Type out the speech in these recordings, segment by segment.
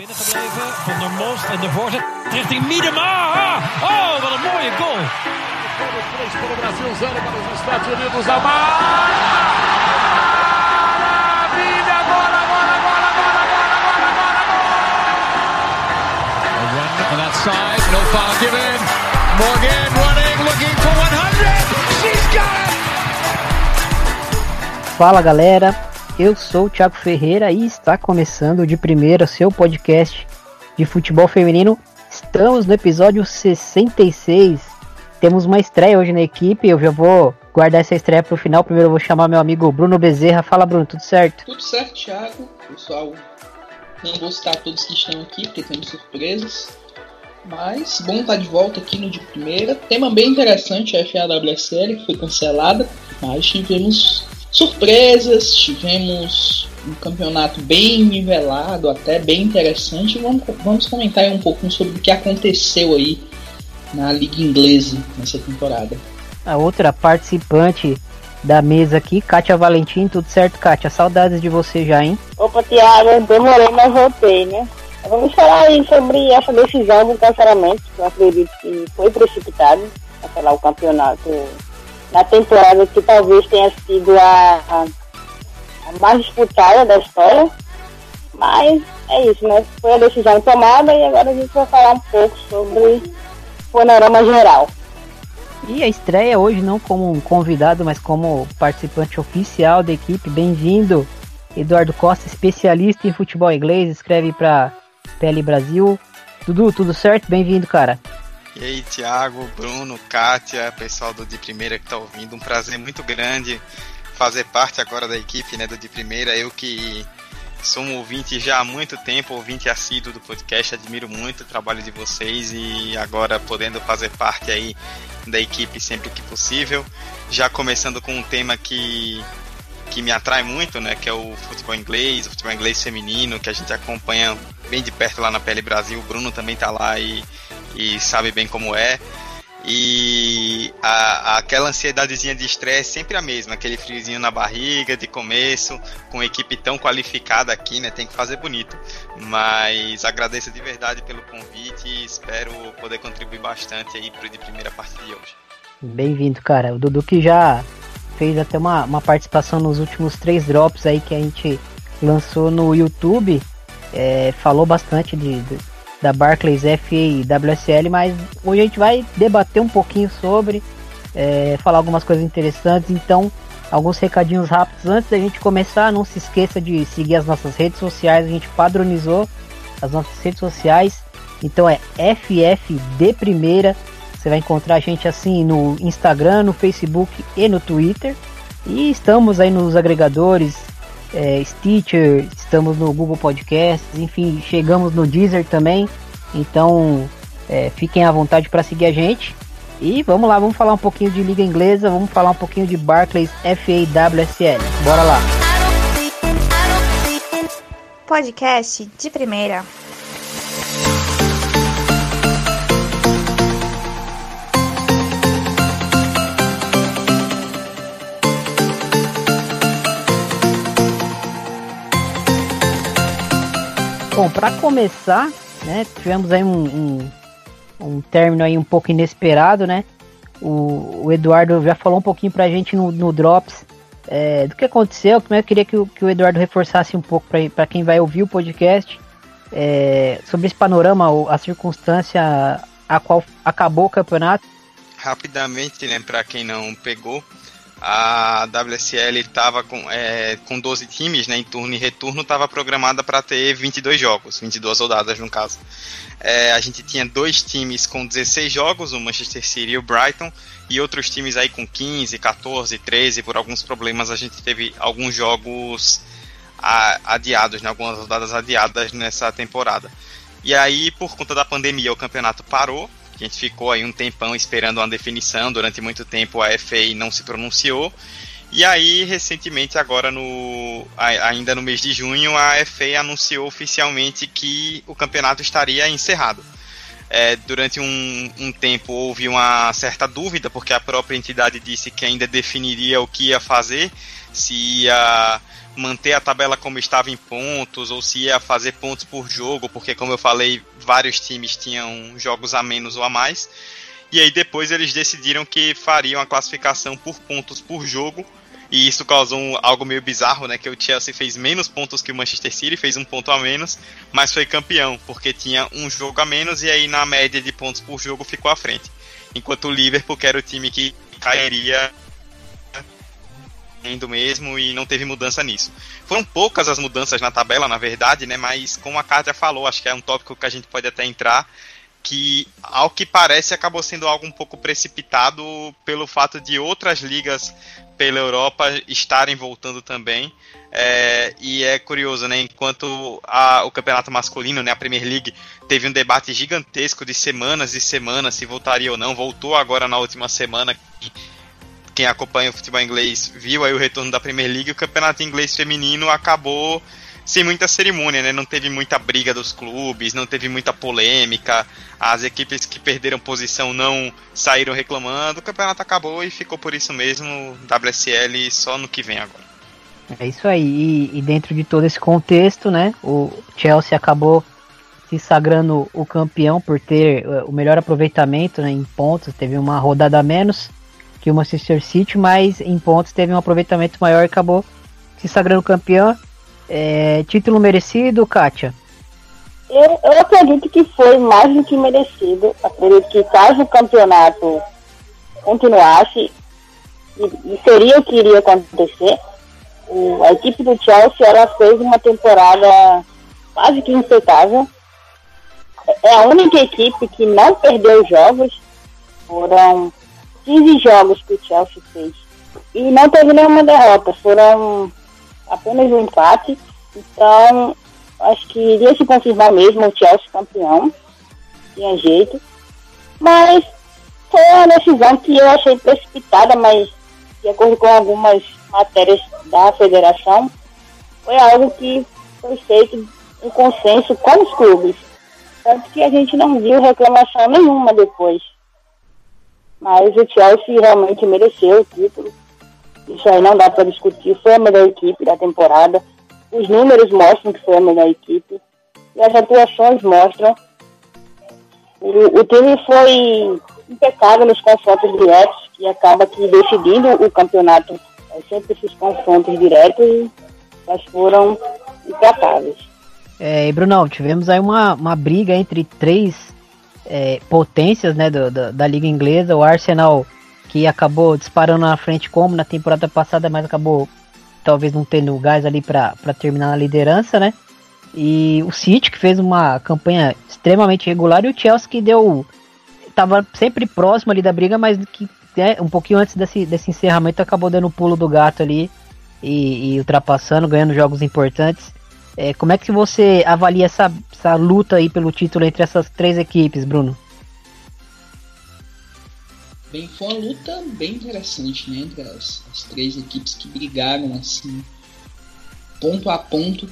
binnengebleven. Van der Most en de voorzet richting Miedema. Oh, wat een mooie goal. Para o Brasil, zero para os Estados Unidos. Amar! Maravilha! Agora, agora, agora, agora, agora, agora, agora! A run on that side. No foul given. Morgan running, looking for 100. She's got it. Fala galera, eu sou o Thiago Ferreira e está começando de primeira seu podcast de futebol feminino. Estamos no episódio 66. Temos uma estreia hoje na equipe. Eu já vou guardar essa estreia para o final. Primeiro eu vou chamar meu amigo Bruno Bezerra. Fala, Bruno, tudo certo? Tudo certo, Thiago. Pessoal, não vou citar todos que estão aqui, porque temos surpresas. Mas bom estar de volta aqui no de primeira. Tema bem interessante, a FAWSL, que foi cancelada. Mas tivemos surpresas, tivemos um campeonato bem nivelado, até bem interessante. Vamos, vamos comentar aí um pouco sobre o que aconteceu aí na Liga Inglesa nessa temporada. A outra participante da mesa aqui, Kátia Valentim. Tudo certo, Kátia? Saudades de você já, hein? Opa, Tiago, demorei, mas voltei, né? Vamos falar aí sobre essa decisão do cancelamento, que eu acredito que foi precipitado, cancelar o campeonato na temporada que talvez tenha sido a, a, a mais disputada da história. Mas é isso, né? Foi a decisão tomada e agora a gente vai falar um pouco sobre o panorama geral. E a estreia hoje não como um convidado, mas como participante oficial da equipe. Bem-vindo, Eduardo Costa, especialista em futebol inglês, escreve para PL Brasil. Dudu, tudo certo? Bem-vindo, cara. E aí, Thiago, Bruno, Kátia, pessoal do De Primeira que tá ouvindo, um prazer muito grande fazer parte agora da equipe né, do De Primeira. Eu que sou um ouvinte já há muito tempo, ouvinte assíduo do podcast, admiro muito o trabalho de vocês e agora podendo fazer parte aí da equipe sempre que possível. Já começando com um tema que, que me atrai muito, né, que é o futebol inglês, o futebol inglês feminino, que a gente acompanha bem de perto lá na PL Brasil. O Bruno também tá lá e, e sabe bem como é. E a, aquela ansiedadezinha de estresse é sempre a mesma, aquele friozinho na barriga de começo, com equipe tão qualificada aqui, né? Tem que fazer bonito. Mas agradeço de verdade pelo convite e espero poder contribuir bastante aí pro de primeira parte de hoje. Bem-vindo, cara. O Dudu que já fez até uma, uma participação nos últimos três drops aí que a gente lançou no YouTube. É, falou bastante de, de da Barclays FA e WSL, mas hoje a gente vai debater um pouquinho sobre, é, falar algumas coisas interessantes. Então, alguns recadinhos rápidos antes da gente começar. Não se esqueça de seguir as nossas redes sociais, a gente padronizou as nossas redes sociais. Então é FFD Primeira. Você vai encontrar a gente assim no Instagram, no Facebook e no Twitter. E estamos aí nos agregadores é, Stitcher, estamos no Google Podcasts, enfim, chegamos no Deezer também. Então é, fiquem à vontade para seguir a gente. E vamos lá, vamos falar um pouquinho de Liga Inglesa, vamos falar um pouquinho de Barclays FAWSL. Bora lá! Podcast de primeira. Bom, para começar, né, tivemos aí um, um, um, término aí um pouco inesperado, né? O, o Eduardo já falou um pouquinho pra gente no, no Drops é, do que aconteceu. Como eu queria que o, que o Eduardo reforçasse um pouco para quem vai ouvir o podcast é, sobre esse panorama, a circunstância a qual acabou o campeonato. Rapidamente, né, para quem não pegou, a WSL estava com, é, com 12 times, né, em turno e retorno, estava programada para ter 22 jogos, 22 rodadas no caso. É, a gente tinha dois times com 16 jogos, o Manchester City e o Brighton, e outros times aí com 15, 14, 13, por alguns problemas a gente teve alguns jogos adiados, né, algumas rodadas adiadas nessa temporada. E aí, por conta da pandemia, o campeonato parou, a gente ficou aí um tempão esperando uma definição, durante muito tempo a FA não se pronunciou. E aí, recentemente, agora no ainda no mês de junho, a FA anunciou oficialmente que o campeonato estaria encerrado. É, durante um, um, tempo houve uma certa dúvida, porque a própria entidade disse que ainda definiria o que ia fazer, se ia manter a tabela como estava em pontos ou se ia fazer pontos por jogo, porque como eu falei, vários times tinham jogos a menos ou a mais. E aí depois eles decidiram que fariam a classificação por pontos por jogo. E isso causou um, algo meio bizarro, né? Que o Chelsea fez menos pontos que o Manchester City, fez um ponto a menos, mas foi campeão, porque tinha um jogo a menos e aí na média de pontos por jogo ficou à frente. Enquanto o Liverpool, que era o time que cairia indo mesmo e não teve mudança nisso. Foram poucas as mudanças na tabela, na verdade, né? Mas como a Kátia falou, acho que é um tópico que a gente pode até entrar, que ao que parece acabou sendo algo um pouco precipitado pelo fato de outras ligas pela Europa estarem voltando também. É, e é curioso, né? Enquanto a, o campeonato masculino, né, a Premier League, teve um debate gigantesco de semanas e semanas se voltaria ou não, voltou agora na última semana. Quem acompanha o futebol inglês viu aí o retorno da Premier League. O campeonato inglês feminino acabou sem muita cerimônia, né? Não teve muita briga dos clubes, não teve muita polêmica. As equipes que perderam posição não saíram reclamando. O campeonato acabou e ficou por isso mesmo. WSL só no que vem agora. É isso aí. E, e dentro de todo esse contexto, né? O Chelsea acabou se sagrando o campeão por ter uh, o melhor aproveitamento né, em pontos. Teve uma rodada a menos que o Manchester City, mas em pontos teve um aproveitamento maior e acabou se sagrando campeão. É, título merecido, Kátia? Eu, eu acredito que foi mais do que merecido. Acredito que caso o campeonato continuasse, e, seria o que iria acontecer, a equipe do Chelsea ela fez uma temporada quase que impecável. É a única equipe que não perdeu jogos. Foram 15 jogos que o Chelsea fez. E não teve nenhuma derrota. Foram apenas um empate. Então, acho que iria se confirmar mesmo o Chelsea campeão. Tinha jeito. Mas foi uma decisão que eu achei precipitada, mas de acordo com algumas matérias da federação, foi algo que foi feito em consenso com os clubes. Tanto que a gente não viu reclamação nenhuma depois. Mas o Chelsea realmente mereceu o título. Isso aí não dá para discutir. Foi a melhor equipe da temporada. Os números mostram que foi a melhor equipe. E as atuações mostram. O, o time foi impecável nos confrontos diretos, que acaba que decidindo o campeonato é sempre esses confrontos diretos, mas foram impecáveis. É, e Brunão, tivemos aí uma, uma briga entre três é, potências né, do, do, da Liga Inglesa, o Arsenal que acabou disparando na frente como na temporada passada, mas acabou talvez não tendo gás ali para terminar na liderança, né? E o City que fez uma campanha extremamente regular e o Chelsea que deu tava sempre próximo ali da briga, mas que né, um pouquinho antes desse, desse encerramento acabou dando o pulo do gato ali e, e ultrapassando, ganhando jogos importantes. É, como é que você avalia essa, essa luta aí pelo título entre essas três equipes, Bruno? Bem, foi uma luta bem interessante, né? Entre as, as três equipes que brigaram assim, ponto a ponto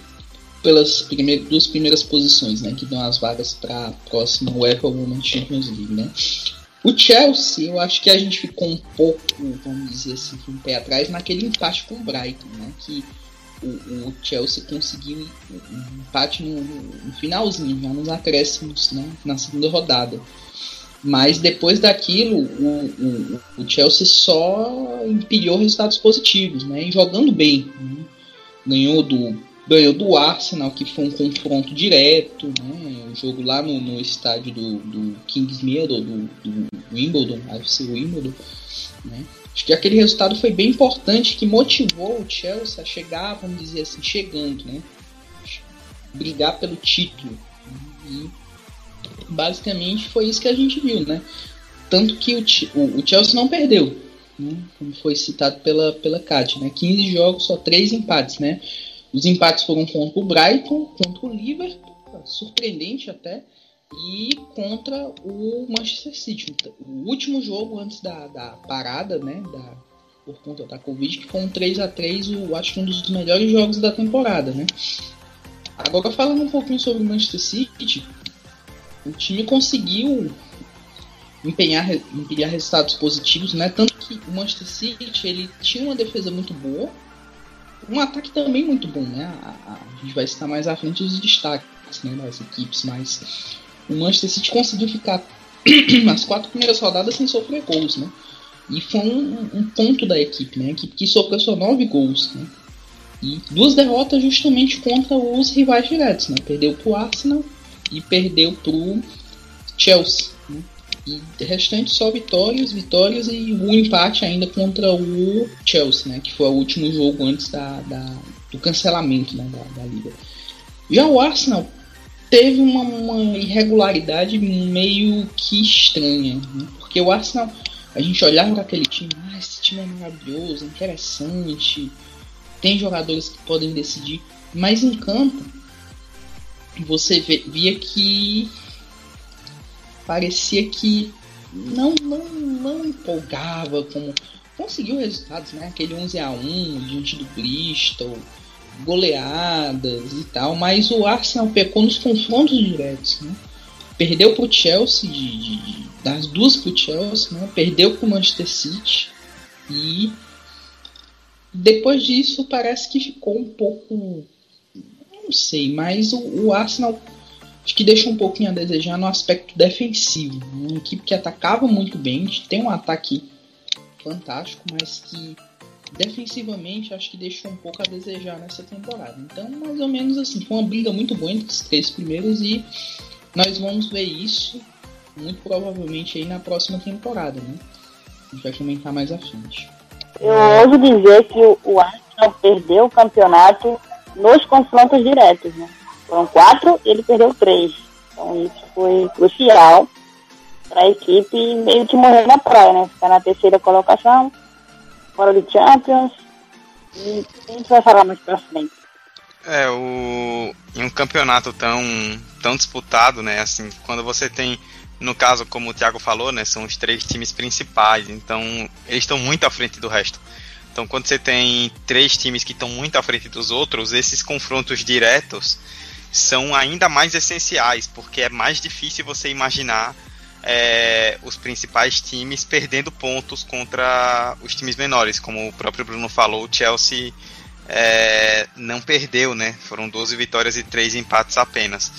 pelas primeiras, duas primeiras posições, né? Que dão as vagas para a próxima UEFA Women's Champions League, né? O Chelsea, eu acho que a gente ficou um pouco, vamos dizer assim, um pé atrás naquele empate com o Brighton, né? Que o, o Chelsea conseguiu um empate no, no, finalzinho, já nos acréscimos, né? Na segunda rodada. Mas depois daquilo, o, o, o Chelsea só empilhou resultados positivos, né? E jogando bem. Né? Ganhou do ganhou do Arsenal, que foi um confronto direto, né? O jogo lá no, no estádio do, do Kingsmeadow, do, do Wimbledon, AFC Wimbledon, né? Acho que aquele resultado foi bem importante, que motivou o Chelsea a chegar, vamos dizer assim, chegando, né? Brigar pelo título. E basicamente foi isso que a gente viu, né? Tanto que o, o, o Chelsea não perdeu, né? como foi citado pela, pela Kátia, né? 15 jogos, só 3 empates, né? Os empates foram contra o Brighton, contra o Liverpool, surpreendente até, e contra o Manchester City. O último jogo antes da, da parada, né? Da, por conta da Covid, que foi um 3 a 3 eu acho que um dos melhores jogos da temporada, né? Agora falando um pouquinho sobre o Manchester City, o time conseguiu empenhar, empenhar resultados positivos, né? Tanto que o Manchester City ele tinha uma defesa muito boa. um ataque também muito bom, né? A, a, a gente vai citar mais à frente os destaques né, das equipes, mas o Manchester City conseguiu ficar as quatro primeiras rodadas sem sofrer gols, né? E foi um, um ponto da equipe, né? A equipe que sofreu só nove gols, né? E duas derrotas justamente contra os rivais diretos, né? Perdeu pro Arsenal e perdeu pro Chelsea. Né? E restante só vitórias, vitórias e o empate ainda contra o Chelsea, né? Que foi o último jogo antes da, da do cancelamento né? da, da liga. Já o Arsenal teve uma, uma irregularidade meio que estranha, né? porque o Arsenal, a gente olhava para aquele time, ah, esse time é maravilhoso, interessante, tem jogadores que podem decidir, mas em campo você via que parecia que não, não, não empolgava como conseguiu resultados, né? Aquele 11 a 1 diante do Bristol, goleadas e tal, mas o Arsenal pecou nos confrontos diretos, né? Perdeu para o Chelsea, de, de, de, das duas para o Chelsea, né? perdeu para o Manchester City e depois disso parece que ficou um pouco, não sei, mas o, o Arsenal acho que deixa um pouquinho a desejar no aspecto defensivo. Né? Uma equipe que atacava muito bem, tem um ataque fantástico, mas que defensivamente acho que deixou um pouco a desejar nessa temporada. Então, mais ou menos assim, foi uma briga muito boa entre os três primeiros e nós vamos ver isso muito provavelmente aí na próxima temporada, né? A gente vai comentar mais à frente. Eu ouso dizer que o Arsenal perdeu o campeonato nos confrontos diretos, né? Foram quatro, ele perdeu três. Então isso foi crucial para a equipe meio que morrer na praia, né? Ficar na terceira colocação, fora de Champions. E a gente vai falar mais pra frente. É, o, em um campeonato tão, tão disputado, né? Assim, quando você tem, no caso, como o Thiago falou, né? São os três times principais, então eles estão muito à frente do resto. Então, quando você tem três times que estão muito à frente dos outros, esses confrontos diretos são ainda mais essenciais, porque é mais difícil você imaginar é, os principais times perdendo pontos contra os times menores. Como o próprio Bruno falou, o Chelsea é, não perdeu, né? Foram 12 vitórias e 3 empates apenas.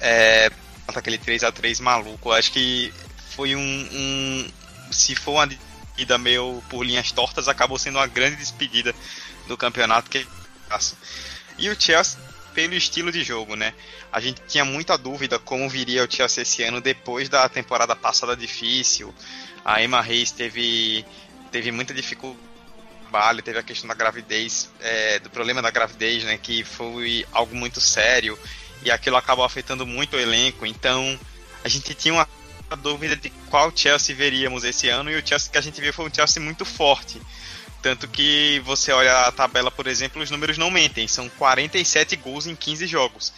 É, aquele 3 a 3 maluco. Acho que foi um, um. Se for uma despedida meio por linhas tortas, acabou sendo uma grande despedida do campeonato que E o Chelsea pelo estilo de jogo, né? A gente tinha muita dúvida como viria o Chelsea esse ano depois da temporada passada difícil. A Emma Reis teve, teve muita dificuldade teve a questão da gravidez, é, do problema da gravidez, né, que foi algo muito sério e aquilo acabou afetando muito o elenco. Então a gente tinha uma dúvida de qual Chelsea veríamos esse ano e o Chelsea que a gente viu foi um Chelsea muito forte. Tanto que você olha a tabela, por exemplo, os números não mentem. São 47 gols em 15 jogos.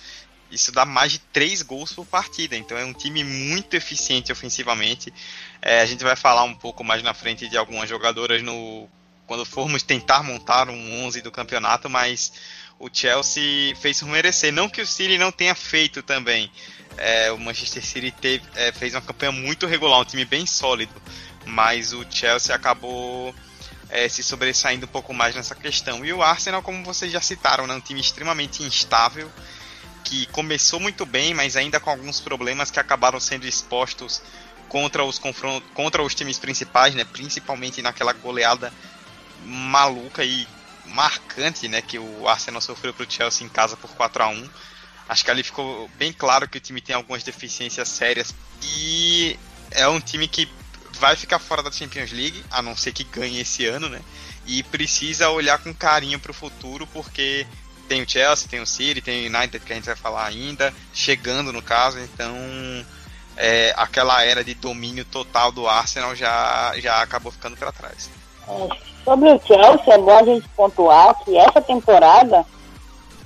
Isso dá mais de 3 gols por partida. Então é um time muito eficiente ofensivamente. É, a gente vai falar um pouco mais na frente de algumas jogadoras no quando formos tentar montar um 11 do campeonato, mas o Chelsea fez merecer. Não que o City não tenha feito também. É, o Manchester City teve, é, fez uma campanha muito regular, um time bem sólido. Mas o Chelsea acabou é, se sobressaindo um pouco mais nessa questão. E o Arsenal, como vocês já citaram, é um time extremamente instável, que começou muito bem, mas ainda com alguns problemas que acabaram sendo expostos contra os confrontos, contra os times principais, né, principalmente naquela goleada maluca e marcante, né, que o Arsenal sofreu para o Chelsea em casa por 4 a 1. Acho que ali ficou bem claro que o time tem algumas deficiências sérias e é um time que vai ficar fora da Champions League, a não ser que ganhe esse ano, né? E precisa olhar com carinho para o futuro, porque tem o Chelsea, tem o City, tem o United que a gente vai falar ainda, chegando no caso, então é, aquela era de domínio total do Arsenal já, já acabou ficando para trás. Sobre o Chelsea, é bom a gente pontuar que essa temporada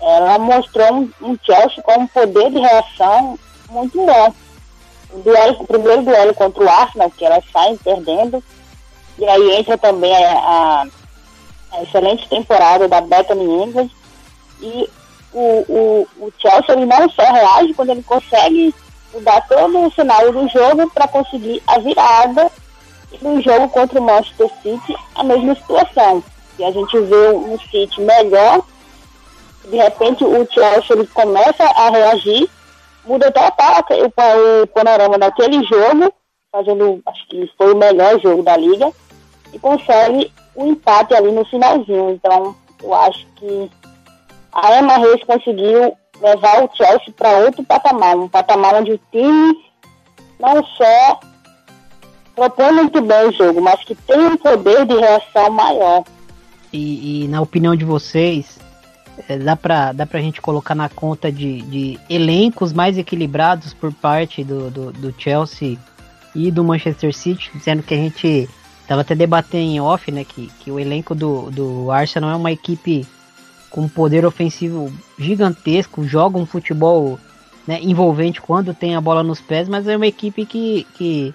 ela mostrou um, um Chelsea com um poder de reação muito bom duelo, o primeiro duelo contra o Arsenal, que elas saem perdendo. E aí entra também a, a, a excelente temporada da Bethany England. E o, o, o Chelsea ele não só reage quando ele consegue mudar todo o cenário do jogo para conseguir a virada. No jogo contra o Manchester City, a mesma situação. E a gente vê um City melhor, de repente o Chelsea ele começa a reagir, muda total o, panorama daquele jogo, fazendo, acho que foi o melhor jogo da liga, e consegue o um empate ali no finalzinho. Então, eu acho que a Emma Reis conseguiu levar o Chelsea para outro patamar, um patamar onde o time não só propõe muito bem o jogo, mas que tem um poder de reação maior. E, e na opinião de vocês, é, dá para dá pra gente colocar na conta de, de elencos mais equilibrados por parte do, do, do, Chelsea e do Manchester City, dizendo que a gente tava até debatendo em off, né, que, que o elenco do, do Arsenal é uma equipe com poder ofensivo gigantesco, joga um futebol né, envolvente quando tem a bola nos pés, mas é uma equipe que, que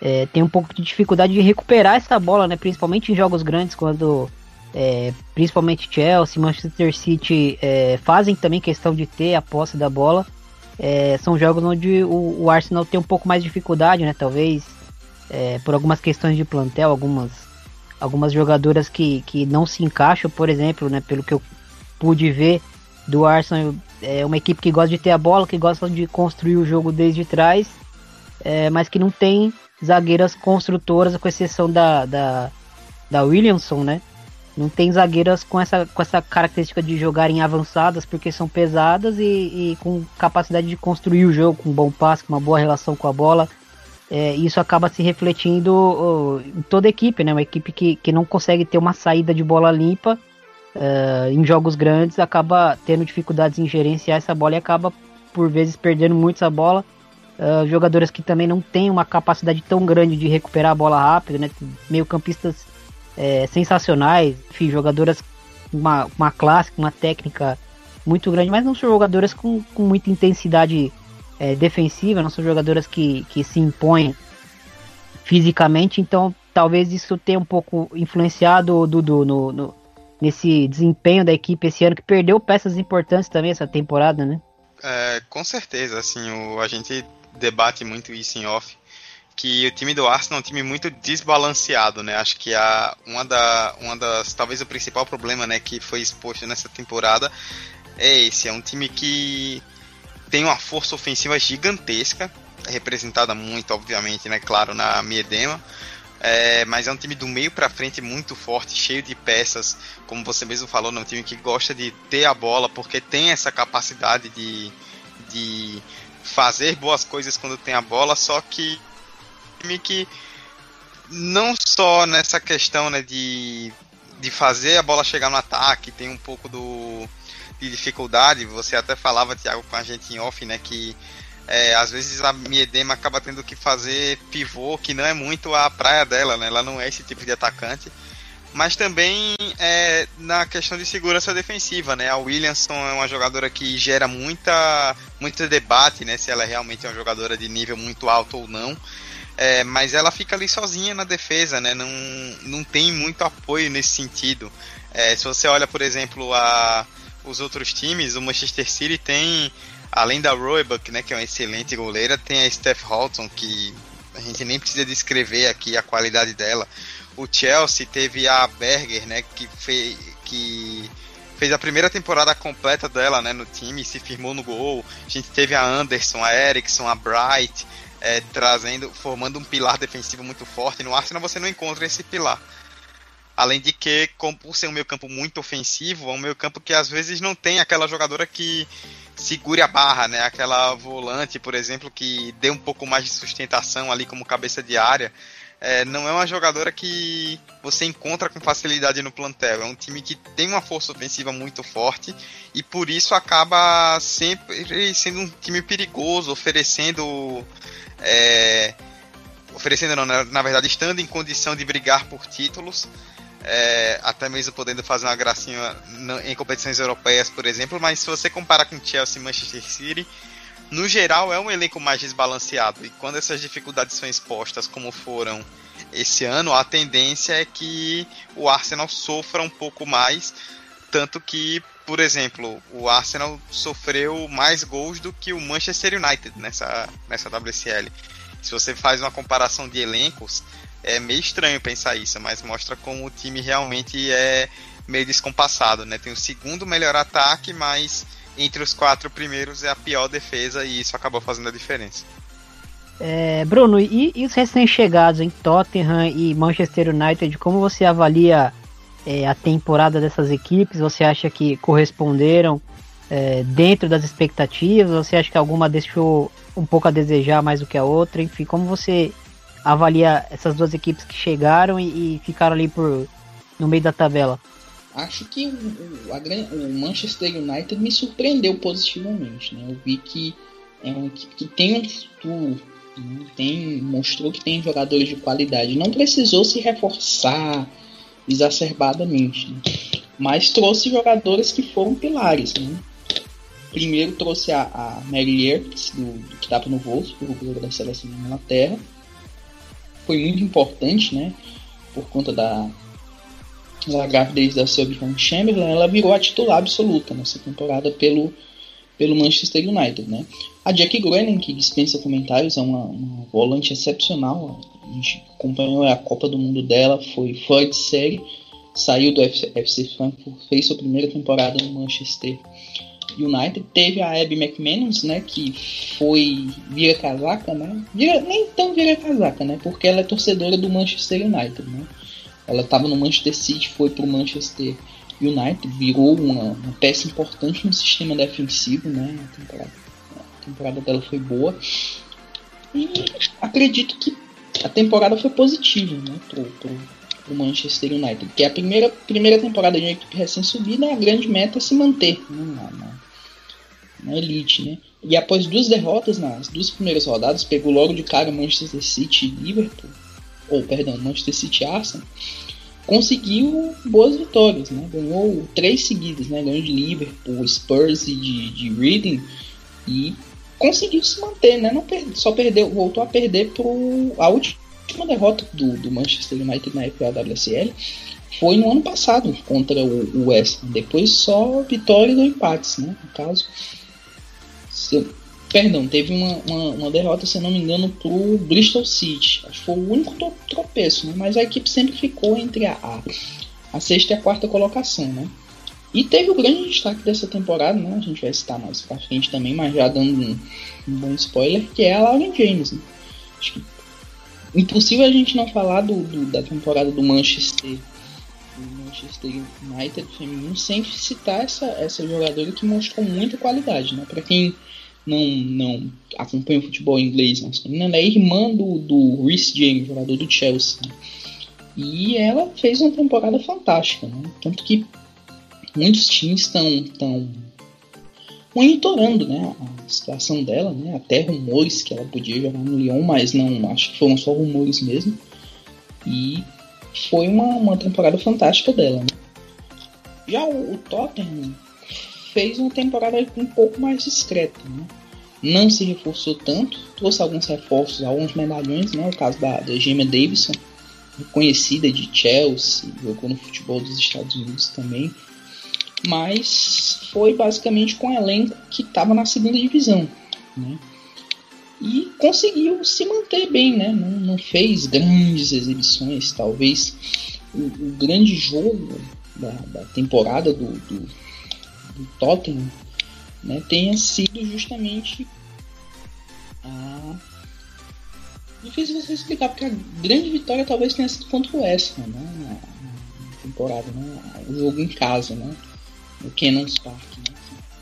é, tem um pouco de dificuldade de recuperar essa bola, né, principalmente em jogos grandes, quando é, principalmente Chelsea, Manchester City é, fazem também questão de ter a posse da bola. É, são jogos onde o, o, Arsenal tem um pouco mais de dificuldade, né? Talvez é, por algumas questões de plantel, algumas, algumas jogadoras que, que não se encaixam, por exemplo, né? Pelo que eu pude ver do Arsenal, é uma equipe que gosta de ter a bola, que gosta de construir o jogo desde trás, é, mas que não tem zagueiras construtoras, com exceção da, da, da Williamson, né? Não tem zagueiras com essa, com essa característica de jogarem avançadas porque são pesadas e, e com capacidade de construir o jogo com um bom passe, com uma boa relação com a bola. É, isso acaba se refletindo em toda a equipe, né? Uma equipe que, que não consegue ter uma saída de bola limpa uh, em jogos grandes acaba tendo dificuldades em gerenciar essa bola e acaba por vezes perdendo muito essa bola. Uh, jogadoras que também não têm uma capacidade tão grande de recuperar a bola rápido, né? Meio campistas é, sensacionais, enfim, jogadoras com uma, uma classe, uma técnica muito grande, mas não são jogadoras com, com muita intensidade é, defensiva, não são jogadoras que, que se impõem fisicamente, então talvez isso tenha um pouco influenciado Dudu no, no, nesse desempenho da equipe esse ano, que perdeu peças importantes também essa temporada, né? É, com certeza, assim, o, a gente debate muito isso em off, que o time do Arsenal é um time muito desbalanceado, né? Acho que a, uma, da, uma das, talvez o principal problema, né, que foi exposto nessa temporada é esse, é um time que tem uma força ofensiva gigantesca, representada muito, obviamente, né, claro, na Miedema, é, mas é um time do meio para frente muito forte, cheio de peças, como você mesmo falou, é um time que gosta de ter a bola, porque tem essa capacidade de, de fazer boas coisas quando tem a bola, só que time que não só nessa questão né, de, de fazer a bola chegar no ataque, tem um pouco do, de dificuldade. Você até falava, Thiago, com a gente em off, né, que é, às vezes a Miedema acaba tendo que fazer pivô, que não é muito a praia dela, né? Ela não é esse tipo de atacante. Mas também é, na questão de segurança defensiva, né? A Williamson é uma jogadora que gera muita, muito debate, né? Se ela realmente é uma jogadora de nível muito alto ou não. É, mas ela fica ali sozinha na defesa, né? Não, não tem muito apoio nesse sentido. É, se você olha, por exemplo, a, os outros times, o Manchester City tem, além da Roebuck, né, que é uma excelente goleira, tem a Steph Houghton, que a gente nem precisa descrever aqui a qualidade dela. O Chelsea teve a Berger, né, que fez, que fez a primeira temporada completa dela né, no time, se firmou no gol. A gente teve a Anderson, a Eriksson, a Bright é, trazendo, formando um pilar defensivo muito forte. No Arsenal você não encontra esse pilar. Além de que, como por ser um meio campo muito ofensivo, é um meio campo que às vezes não tem aquela jogadora que segure a barra, né? Aquela volante, por exemplo, que dê um pouco mais de sustentação ali como cabeça de área. É, não é uma jogadora que você encontra com facilidade no plantel. É um time que tem uma força ofensiva muito forte e por isso acaba sempre sendo um time perigoso, oferecendo é, oferecendo, não, na, na, verdade, estando em condição de brigar por títulos, é, até mesmo podendo fazer uma gracinha em competições europeias, por exemplo, mas se você comparar com Chelsea e Manchester City, no geral é um elenco mais desbalanceado, e quando essas dificuldades são expostas como foram esse ano, a tendência é que o Arsenal sofra um pouco mais, tanto que por exemplo, o Arsenal sofreu mais gols do que o Manchester United nessa, nessa WSL. Se você faz uma comparação de elencos, é meio estranho pensar isso, mas mostra como o time realmente é meio descompassado, né? Tem o segundo melhor ataque, mas entre os quatro primeiros é a pior defesa e isso acabou fazendo a diferença. É, Bruno, e, e os recém-chegados em Tottenham e Manchester United, como você avalia é, a temporada dessas equipes? Você acha que corresponderam é, dentro das expectativas? Você acha que alguma deixou um pouco a desejar mais do que a outra? Enfim, como você avalia essas duas equipes que chegaram e, e ficaram ali por no meio da tabela? Acho que o, a, o, Manchester United me surpreendeu positivamente. Né? Eu vi que é uma equipe que tem um futuro, né? tem, mostrou que tem jogadores de qualidade. Não precisou se reforçar exacerbadamente, né? mas trouxe jogadores que foram pilares. Né? Primeiro trouxe a, a Mary Ertz, do, do, que estava no Wolfsburg, da seleção da Inglaterra. Foi muito importante, né? Por conta da, da gravidez da Sylvie Chamberlain, ela virou a titular absoluta nessa temporada pelo, pelo Manchester United, né? A Jackie Groening, que dispensa comentários, é uma, uma volante excepcional. A gente acompanhou a Copa do Mundo dela, foi fora de série, saiu do FC, FC Frankfurt, fez sua primeira temporada no Manchester United. Teve a Abby McManus, né, que foi vira casaca, né? Vira, nem tão vira casaca, né? Porque ela é torcedora do Manchester United, né? Ela estava no Manchester City, foi para o Manchester United, virou uma, uma, peça importante no sistema defensivo, né? A temporada, a temporada dela foi boa. E acredito que a temporada foi positiva, né? Pro, pro, Manchester United. Que é a primeira, primeira temporada de uma equipe recém-subida, a grande meta é se manter né? na, na, na elite, né? E após duas derrotas nas duas primeiras rodadas, pegou logo de cara Manchester City e Liverpool, ou perdão, Manchester City Arsenal, conseguiu boas vitórias, né? Ganhou três seguidas, né? Ganhou de Liverpool, Spurs e de, de Reading e conseguiu se manter, né? Não só perdeu, voltou a perder pro a última derrota do, do Manchester United na FAWSL foi no ano passado contra o, o West. Depois só vitória e empates, né? No caso, se, Perdão, teve uma, uma, uma, derrota, se não me engano, pro Bristol City. Acho que foi o único tropeço, né? Mas a equipe sempre ficou entre a, a, a sexta e a quarta colocação, né? E teve o grande destaque dessa temporada, né? A gente vai citar mais pra frente também, mas já dando um, um bom spoiler, que é a Lauren James. Né? Acho que impossível a gente não falar do, do, da temporada do Manchester Manchester United feminino sem citar essa, essa jogadora que mostrou muita qualidade, né? Para quem não, não acompanha o futebol inglês masculino, ela é irmã do, do Rhys James, jogador do Chelsea. E ela fez uma temporada fantástica, né? Tanto que muitos times estão tão monitorando né, a situação dela, né? Até rumores que ela podia jogar no Lyon, mas não acho que foram só rumores mesmo. E foi uma, uma temporada fantástica dela. Né? Já o, o Tottenham fez uma temporada um pouco mais discreta. Né? Não se reforçou tanto, trouxe alguns reforços, alguns medalhões, né? o caso da, da Gemma Davidson, reconhecida de Chelsea, jogou no futebol dos Estados Unidos também, mas foi basicamente com o elenco que estava na segunda divisão. Né? E conseguiu se manter bem, né? não, não fez grandes exibições, talvez o, o grande jogo da, da temporada do, do do Tottenham né, tenha sido justamente a. Difícil você explicar, porque a grande vitória talvez tenha sido contra o West né, na, na, temporada, né, o jogo em casa, né, no Cannons Park. Né,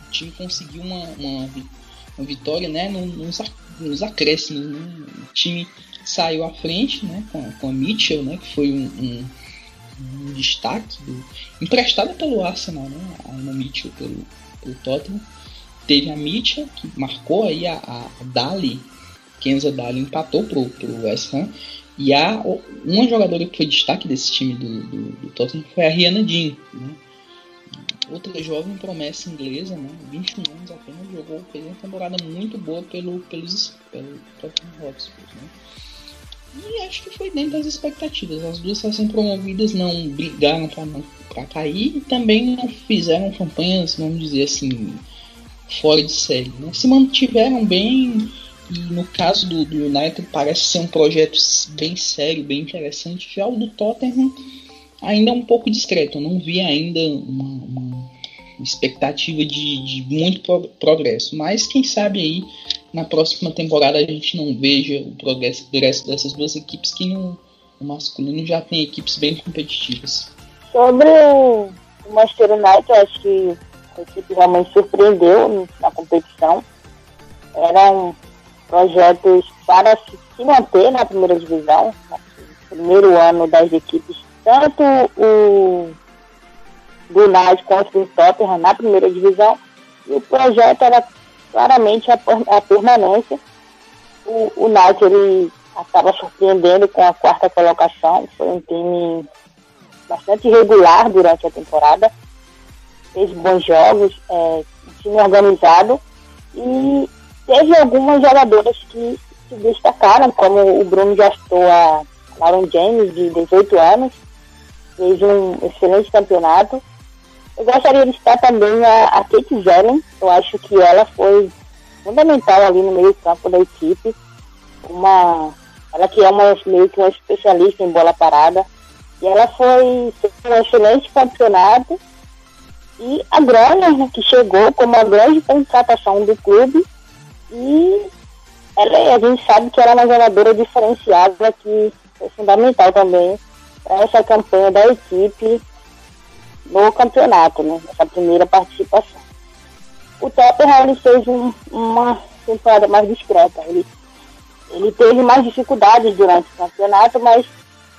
o time conseguiu uma, uma, uma vitória né, nos, nos acréscimos. Né, o time saiu à frente né, com, com a Mitchell, né, que foi um, um um destaque do, emprestada pelo Arsenal, né? A Ana Mitchell pelo, pelo Tottenham. Teve a Mitchell, que marcou aí a, a Dali, Kenza Dali empatou pro, pro West Ham. E a, uma jogadora que foi destaque desse time do, do, do Tottenham foi a Rihanna Dean, né? Outra jovem promessa inglesa, né? 21 anos apenas, jogou, fez uma temporada muito boa pelo, pelos, pelo Tottenham Hotspur, né? E acho que foi dentro das expectativas. As duas recém-promovidas não brigaram para cair e também não fizeram campanhas, vamos dizer assim, fora de série. Né? Se mantiveram bem, E no caso do, do, United parece ser um projeto bem sério, bem interessante. Já o do Tottenham ainda é um pouco discreto. Eu não vi ainda uma, uma expectativa de, de muito pro, progresso. Mas quem sabe aí na próxima temporada a gente não veja o progresso, dessas duas equipes que no, no masculino já tem equipes bem competitivas. Sobre o Manchester United, acho que a equipe realmente surpreendeu na competição. Eram projetos para se manter na primeira divisão, no primeiro ano das equipes, tanto o do quanto o Tottenham na primeira divisão. E o projeto era claramente a, a permanência. O, o United ele acaba surpreendendo com a quarta colocação. Foi um time bastante regular durante a temporada fez bons jogos, é, um time organizado e teve algumas jogadoras que se destacaram, como o Bruno já estou a Lauren James, de 18 anos, fez um excelente campeonato. Eu gostaria de citar também a, a Kate Zellen, eu acho que ela foi fundamental ali no meio campo da equipe, uma, ela que é uma, meio que uma especialista em bola parada, e ela foi um excelente campeonato. E a Grana, né, que chegou como uma grande contratação do clube, e ela, a gente sabe que ela é uma jogadora diferenciada, que foi fundamental também para essa campanha da equipe no campeonato, né, essa primeira participação. O Tottenham ele fez um, uma temporada mais discreta, ele, ele teve mais dificuldades durante o campeonato, mas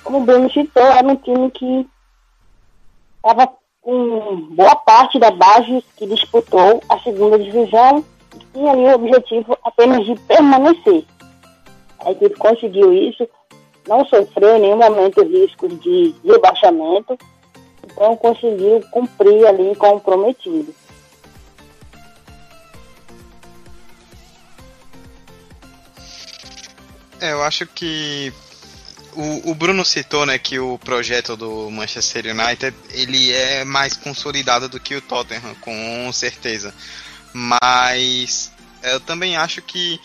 como o Bruno citou, era um time que estava com boa parte da base que disputou a segunda divisão e tinha ali o objetivo apenas de permanecer. A equipe conseguiu isso, não sofreu em nenhum momento riscos de rebaixamento, então conseguiu cumprir ali com o prometido. É, eu acho que o, o, Bruno citou, né, que o projeto do Manchester United ele é mais consolidado do que o Tottenham, com certeza. Mas eu também acho que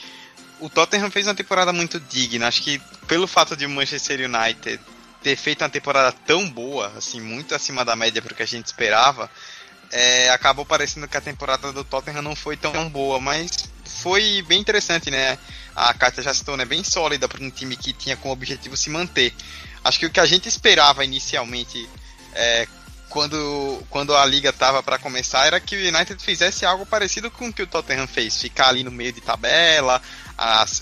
o Tottenham fez uma temporada muito digna. Acho que pelo fato de o Manchester United ter feito uma temporada tão boa, assim, muito acima da média para o que a gente esperava, é, acabou parecendo que a temporada do Tottenham não foi tão boa, mas foi bem interessante, né? A Katia já citou, né? Bem sólida para um time que tinha como objetivo se manter. Acho que o que a gente esperava inicialmente, é, quando, quando a liga estava para começar, era que o United fizesse algo parecido com o que o Tottenham fez, ficar ali no meio de tabela,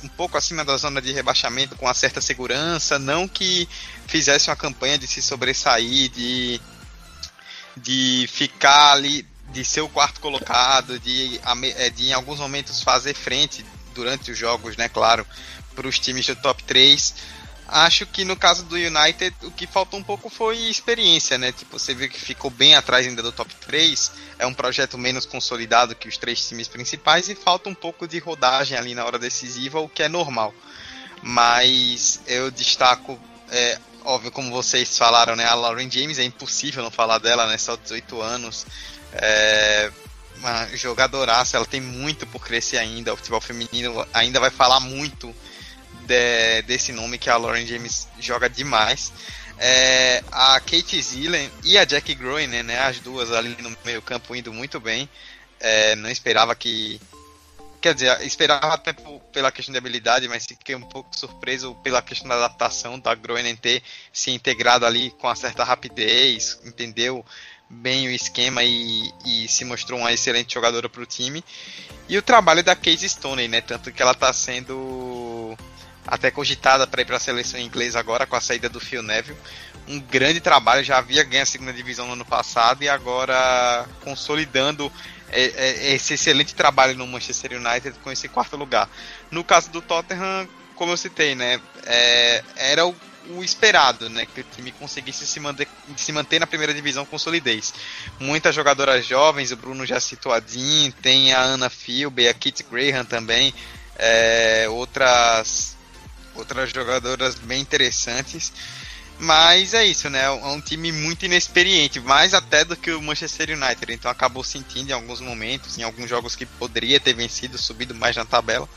um pouco acima da zona de rebaixamento com uma certa segurança, não que fizesse uma campanha de se sobressair, de de ficar ali, de ser o quarto colocado, de, é, de em alguns momentos fazer frente durante os jogos, né, claro, para os times do top 3. Acho que no caso do United, o que faltou um pouco foi experiência, né? Tipo, você viu que ficou bem atrás ainda do top 3, é um projeto menos consolidado que os três times principais e falta um pouco de rodagem ali na hora decisiva, o que é normal. Mas eu destaco é, óbvio, como vocês falaram, né? A Lauren James é impossível não falar dela, né? Só 18 anos. É uma jogadoraça, ela tem muito por crescer ainda. O futebol feminino ainda vai falar muito de, desse nome que a Lauren James joga demais. É, a Kate Zillen e a Jackie Groen, né, as duas ali no meio campo indo muito bem. É, não esperava que Quer dizer, esperava até pela questão de habilidade, mas fiquei um pouco surpreso pela questão da adaptação da Groenen ter se integrado ali com uma certa rapidez, entendeu bem o esquema e, e se mostrou uma excelente jogadora para o time. E o trabalho da Casey Stoney, né? Tanto que ela está sendo até cogitada para ir para a seleção inglesa agora com a saída do Phil Neville. Um grande trabalho, já havia ganho a segunda divisão no ano passado e agora consolidando é, é, esse excelente trabalho no Manchester United com esse quarto lugar. No caso do Tottenham, como eu citei, né, é, era o, o, esperado, né, que o time conseguisse se manter, se manter na primeira divisão com solidez. Muitas jogadoras jovens, o Bruno já citou a Dean, tem a Anna Philby, a Kit Graham também, é, outras outras jogadoras bem interessantes. Mas é isso, né? É um time muito inexperiente, mais até do que o Manchester United. Então acabou sentindo em alguns momentos, em alguns jogos que poderia ter vencido, subido mais na tabela.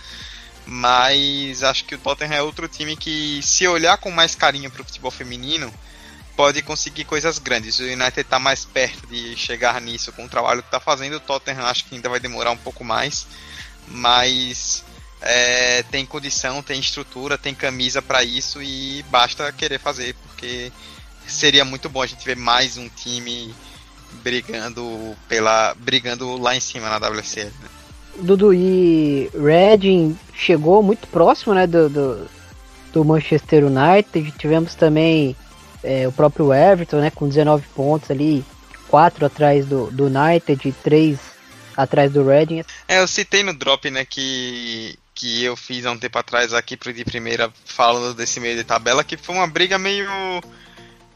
Mas acho que o Tottenham é outro time que, se olhar com mais carinho para o futebol feminino, pode conseguir coisas grandes. O United está mais perto de chegar nisso com o trabalho que está fazendo. O Tottenham acho que ainda vai demorar um pouco mais, mas é, tem condição, tem estrutura, tem camisa para isso e basta querer fazer, porque seria muito bom a gente ver mais um time brigando pela brigando lá em cima na WCL. Né? Dudu e Reading chegou muito próximo, né, do, do, do Manchester United. Tivemos também é, o próprio Everton, né, com 19 pontos ali, 4 atrás do, do United e 3 atrás do Reading. É, eu citei no drop, né, que que eu fiz há um tempo atrás aqui pro de primeira falando desse meio de tabela, que foi uma briga meio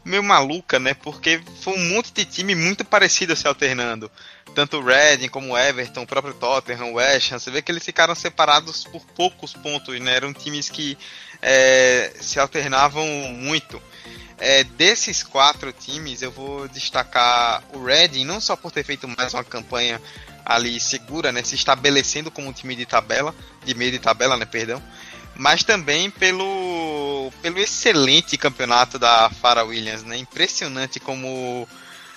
meio maluca, né? Porque foi um monte de time muito parecido se alternando. Tanto o Reading como o Everton, o próprio Tottenham, o West Ham, você vê que eles ficaram separados por poucos pontos, né? Eram times que é, se alternavam muito. É, desses quatro times, eu vou destacar o Reading, não só por ter feito mais uma campanha ali segura, né, se estabelecendo como um time de tabela, de meio de tabela, né, perdão, mas também pelo, pelo excelente campeonato da Farah Williams, né, impressionante como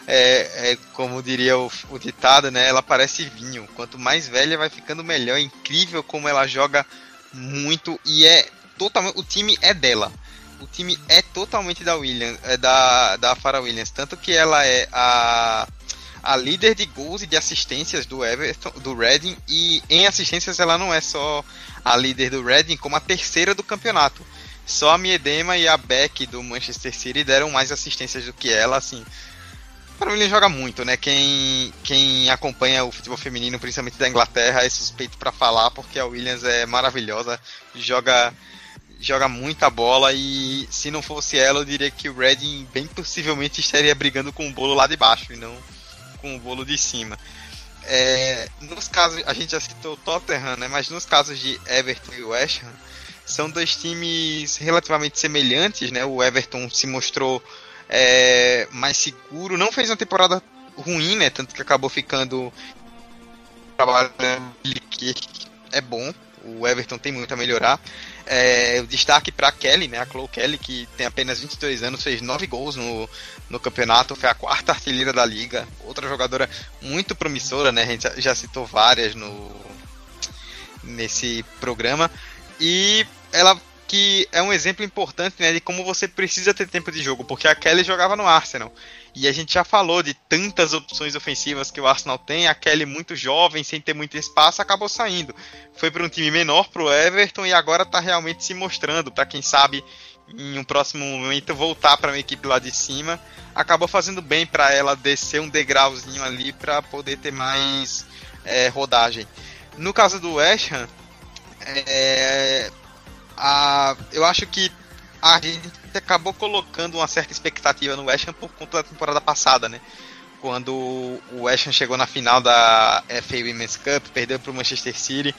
é, é, como diria o, o, ditado, né, ela parece vinho, quanto mais velha vai ficando melhor, é incrível como ela joga muito e é totalmente, o time é dela, o time é totalmente da Williams, é da, da Farah Williams, tanto que ela é a a líder de gols e de assistências do Everton, do Reading, e em assistências ela não é só a líder do Reading, como a terceira do campeonato. Só a Miedema e a Beck do Manchester City deram mais assistências do que ela, assim. Para mim ele joga muito, né? Quem, quem acompanha o futebol feminino, principalmente da Inglaterra, é suspeito para falar, porque a Williams é maravilhosa, joga joga muita bola e se não fosse ela, eu diria que o Reading bem possivelmente estaria brigando com o bolo lá de baixo e não com o bolo de cima. É, nos casos, a gente já citou o Tottenham, né, mas nos casos de Everton e West Ham, são dois times relativamente semelhantes, né? O Everton se mostrou é, mais seguro, não fez uma temporada ruim, né? Tanto que acabou ficando trabalho que é bom. O Everton tem muito a melhorar. É, o destaque para Kelly, né? A Chloe Kelly, que tem apenas 22 anos, fez 9 gols no, no campeonato, foi a quarta artilheira da liga. Outra jogadora muito promissora, né? A gente já citou várias no nesse programa. E ela que é um exemplo importante né, de como você precisa ter tempo de jogo, porque a Kelly jogava no Arsenal. E a gente já falou de tantas opções ofensivas que o Arsenal tem. A Kelly, muito jovem, sem ter muito espaço, acabou saindo. Foi para um time menor, para o Everton, e agora está realmente se mostrando. Para quem sabe, em um próximo momento, voltar para uma equipe lá de cima. Acabou fazendo bem para ela descer um degrauzinho ali para poder ter mais é, rodagem. No caso do West Ham, é, a, eu acho que a gente acabou colocando uma certa expectativa no West Ham por conta da temporada passada, né? Quando o West Ham chegou na final da FA Women's Cup, perdeu para o Manchester City,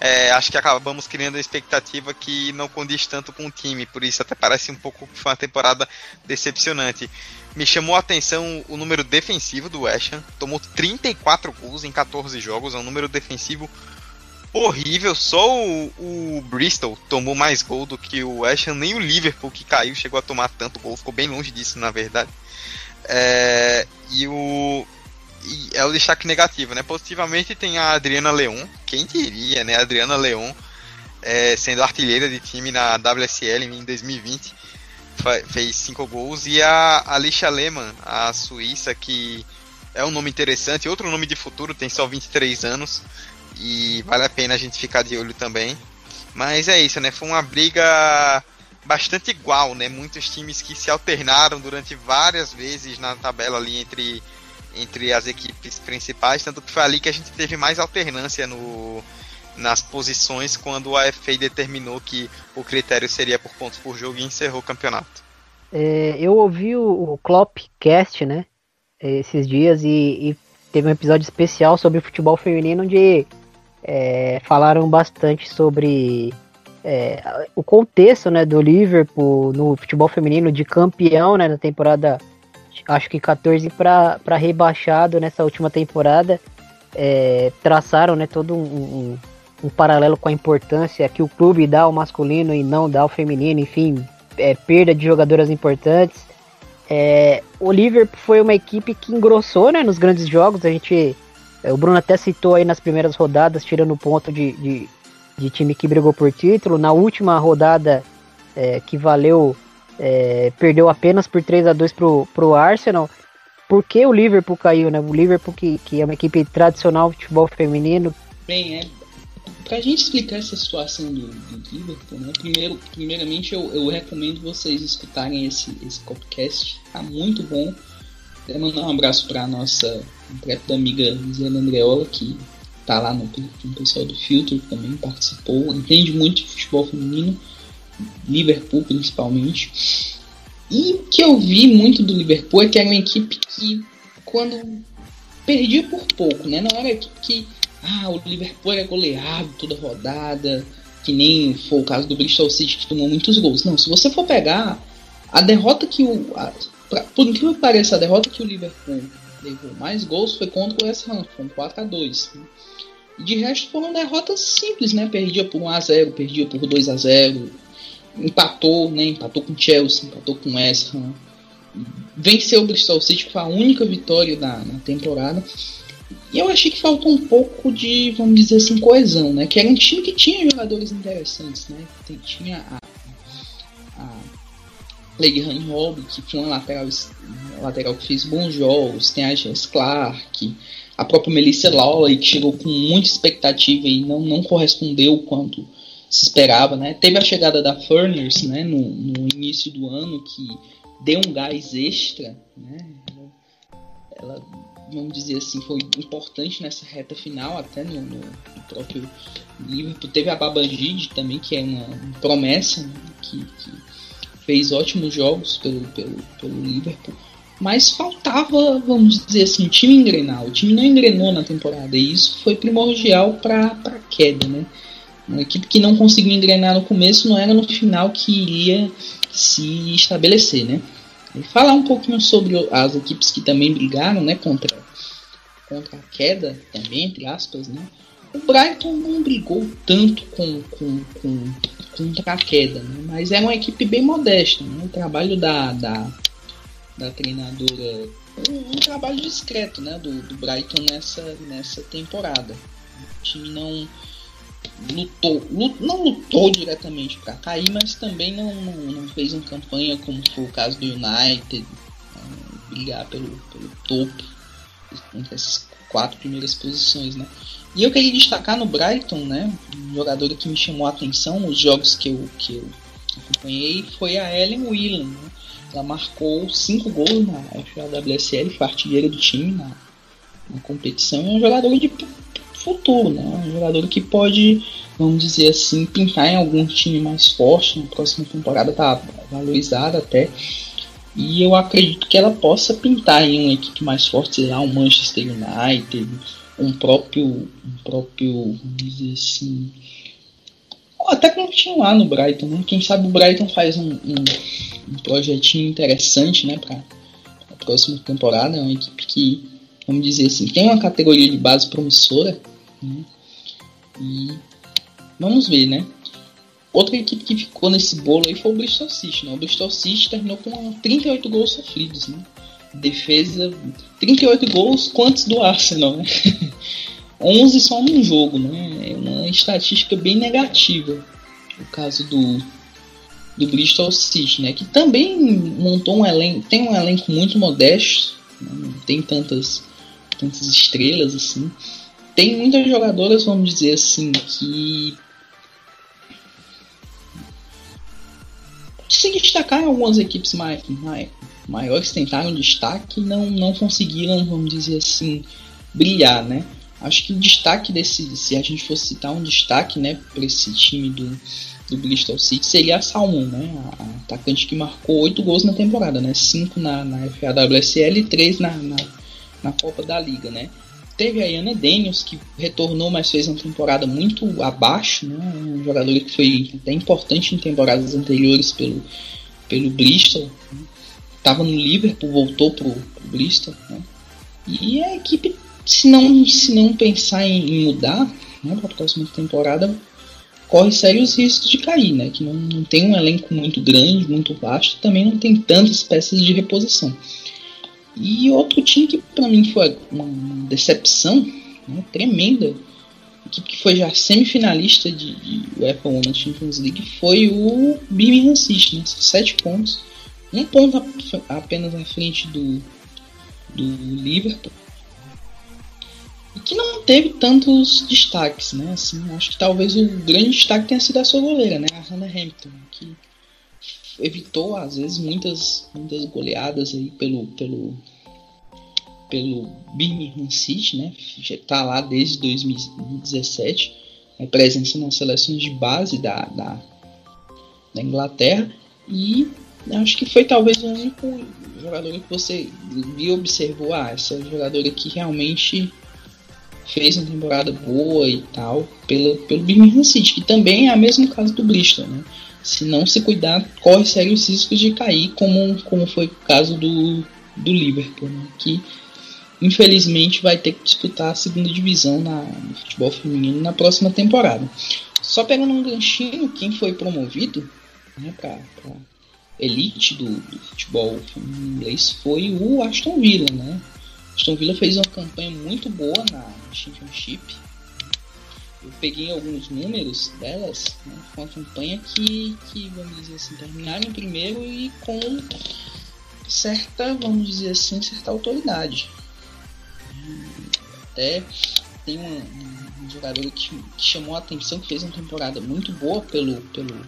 é, acho que acabamos criando uma expectativa que não condiz tanto com o time, por isso até parece um pouco que foi uma temporada decepcionante. Me chamou a atenção o número defensivo do West Ham, tomou 34 gols em 14 jogos, é um número defensivo horrível. Só o, o, Bristol tomou mais gol do que o West Ham, nem o Liverpool que caiu chegou a tomar tanto gol, ficou bem longe disso, na verdade. É, e o é o destaque negativo, né? Positivamente tem a Adriana Leon, quem diria, né? A Adriana Leon é, sendo artilheira de time na WSL em 2020, fez cinco gols e a Alicia Lehmann, a suíça que é um nome interessante, outro nome de futuro, tem só 23 anos, e vale a pena a gente ficar de olho também. Mas é isso, né? Foi uma briga bastante igual, né? Muitos times que se alternaram durante várias vezes na tabela ali entre, entre as equipes principais, tanto que foi ali que a gente teve mais alternância no, nas posições quando a FA determinou que o critério seria por pontos por jogo e encerrou o campeonato. É, eu ouvi o, o Kloppcast, né? Esses dias e, e, teve um episódio especial sobre futebol feminino onde é, falaram bastante sobre é, o contexto né, do Liverpool no futebol feminino de campeão né, na temporada, acho que 14 para rebaixado nessa última temporada. É, traçaram né, todo um, um, um paralelo com a importância que o clube dá ao masculino e não dá ao feminino, enfim, é, perda de jogadoras importantes. É, o Liverpool foi uma equipe que engrossou né, nos grandes jogos. A gente, o Bruno até citou aí nas primeiras rodadas, tirando o ponto de, de, de, time que brigou por título. Na última rodada, é, que valeu, é, perdeu apenas por 3 a 2 pro, pro Arsenal. Por que o Liverpool caiu, né? O Liverpool, que, que é uma equipe tradicional de futebol feminino. Bem, é, pra gente explicar essa situação do, do Liverpool, né? Primeiro, primeiramente eu, eu recomendo vocês escutarem esse, esse podcast. Tá muito bom. Quero mandar um abraço pra nossa intrépida amiga Zena Andreola, que tá lá no, no pessoal do Filtro, também participou, entende muito de futebol feminino, Liverpool principalmente. E o que eu vi muito do Liverpool é que era uma equipe que, quando perdia por pouco, né? Não era equipe que ah, o Liverpool é goleado toda rodada, que nem foi o caso do Bristol City que tomou muitos gols. Não, se você for pegar a derrota que o. A, pra, por incrível que pareça, a derrota que o Liverpool levou mais gols foi contra o West Ham, foi um 4 a 2 né? De resto foram derrotas simples, né? Perdia por 1x0, perdia por 2x0, empatou, né? Empatou com Chelsea, empatou com West Ham. Venceu o Bristol City, que foi a única vitória da, na temporada. E eu achei que faltou um pouco de, vamos dizer assim, coesão, né? Que era um time que tinha jogadores interessantes, né? Tinha a, a Leigh Hobb, que foi uma lateral, lateral que fez bons jogos, tem a Jess Clark, a própria Melissa Lawley, que chegou com muita expectativa e não, não correspondeu quanto se esperava, né? Teve a chegada da Furners, né, no, no início do ano, que deu um gás extra, né? Ela vamos dizer assim, foi importante nessa reta final, até no, no, no próprio Liverpool. Teve a Babangide também, que é uma, uma promessa, né, que, que, fez ótimos jogos pelo, pelo, pelo Liverpool. Mas faltava, vamos dizer assim, o time engrenar. O time não engrenou na temporada e isso foi primordial para a queda, né? Uma equipe que não conseguiu engrenar no começo não era no final que iria se estabelecer, né? E falar um pouquinho sobre as equipes que também brigaram, né, contra, contra a queda, também, entre aspas, né? O Brighton não brigou tanto com, com, com, contra a queda, né? mas é uma equipe bem modesta. Né? O trabalho da, da, da treinadora, um, um trabalho discreto né? do, do Brighton nessa, nessa temporada. O time não, lutou, lut, não lutou diretamente para cair, mas também não, não, não, fez uma campanha como foi o caso do United, né, brigar pelo, pelo topo entre essas quatro primeiras posições, né? E eu queria destacar no Brighton, né, um jogador que me chamou a atenção, os jogos que eu, que eu acompanhei, foi a Ellen Whelan, né? Ela marcou cinco gols na FAWSL, foi artilheira do time na, na competição, é um jogador de futuro, né? Um jogador que pode, vamos dizer assim, pintar em algum time mais forte na próxima temporada, tá valorizada até. E eu acredito que ela possa pintar em uma equipe mais forte, sei lá, um Manchester United, um próprio, um próprio, vamos dizer assim, até continuar no Brighton, né? Quem sabe o Brighton faz um, um, um projetinho interessante, né, para a próxima temporada. É uma equipe que, vamos dizer assim, tem uma categoria de base promissora, né? E vamos ver, né? Outra equipe que ficou nesse bolo aí foi o Bristol City, né? O Bristol City terminou com 38 gols sofridos, né? Defesa, 38 gols, quantos do Arsenal, né? 11 só num jogo, né? É uma estatística bem negativa. O caso do, do Bristol City, né? Que também montou um elenco, tem um elenco muito modesto, né? não tem tantas, tantas estrelas assim tem muitas jogadoras, vamos dizer assim, que se destacar em algumas equipes mai, mai, maiores tentaram destaque e não, não conseguiram, vamos dizer assim, brilhar, né? Acho que o destaque desse, se a gente fosse citar um destaque, né, para esse time do, do Bristol City, seria a Salmon, né? A, a atacante que marcou 8 gols na temporada, né? 5 na, na FAWSL e 3 na, na, na Copa da Liga, né? Teve a Iana Daniels, que retornou, mas fez uma temporada muito abaixo, né? um jogador que foi até importante em temporadas anteriores pelo, pelo Bristol. Né? no Liverpool, voltou pro, pro Bristol. Né? E a equipe, se não, se não pensar em, em mudar, né, para a próxima temporada, corre sérios riscos de cair, né? Que não, não tem um elenco muito grande, muito vasto, também não tem tantas peças de reposição. E outro time que para mim foi uma decepção né, tremenda, equipe que foi já semifinalista de, de UEFA Women's Champions League, foi o Birmingham City, né? Sete pontos, um ponto apenas à frente do, do Liverpool e que não teve tantos destaques, né? Assim, acho que talvez o grande destaque tenha sido a sua goleira, né? A Hannah Hampton, que evitou às vezes muitas, muitas goleadas aí pelo pelo pelo Birmingham City, né? Já tá lá desde 2017, a presença nas seleções de base da, da, da Inglaterra e acho que foi talvez o único jogador que você viu observou ah, essa jogadora que realmente fez uma temporada boa e tal pelo, pelo Birmingham City, que também é o mesmo caso do Bristol, né? Se não se cuidar, corre sérios riscos de cair, como, como foi o caso do, do Liverpool, né? que infelizmente vai ter que disputar a segunda divisão na, no futebol feminino na próxima temporada. Só pegando um ganchinho, quem foi promovido né, para elite do, do futebol inglês foi o Aston Villa, né? Aston Villa fez uma campanha muito boa na Championship. Eu peguei alguns números delas, né, uma campanha que, que, vamos dizer assim, terminaram em primeiro e com certa, vamos dizer assim, certa autoridade. Até tem um, um jogador que, que, chamou a atenção, que fez uma temporada muito boa pelo, pelo,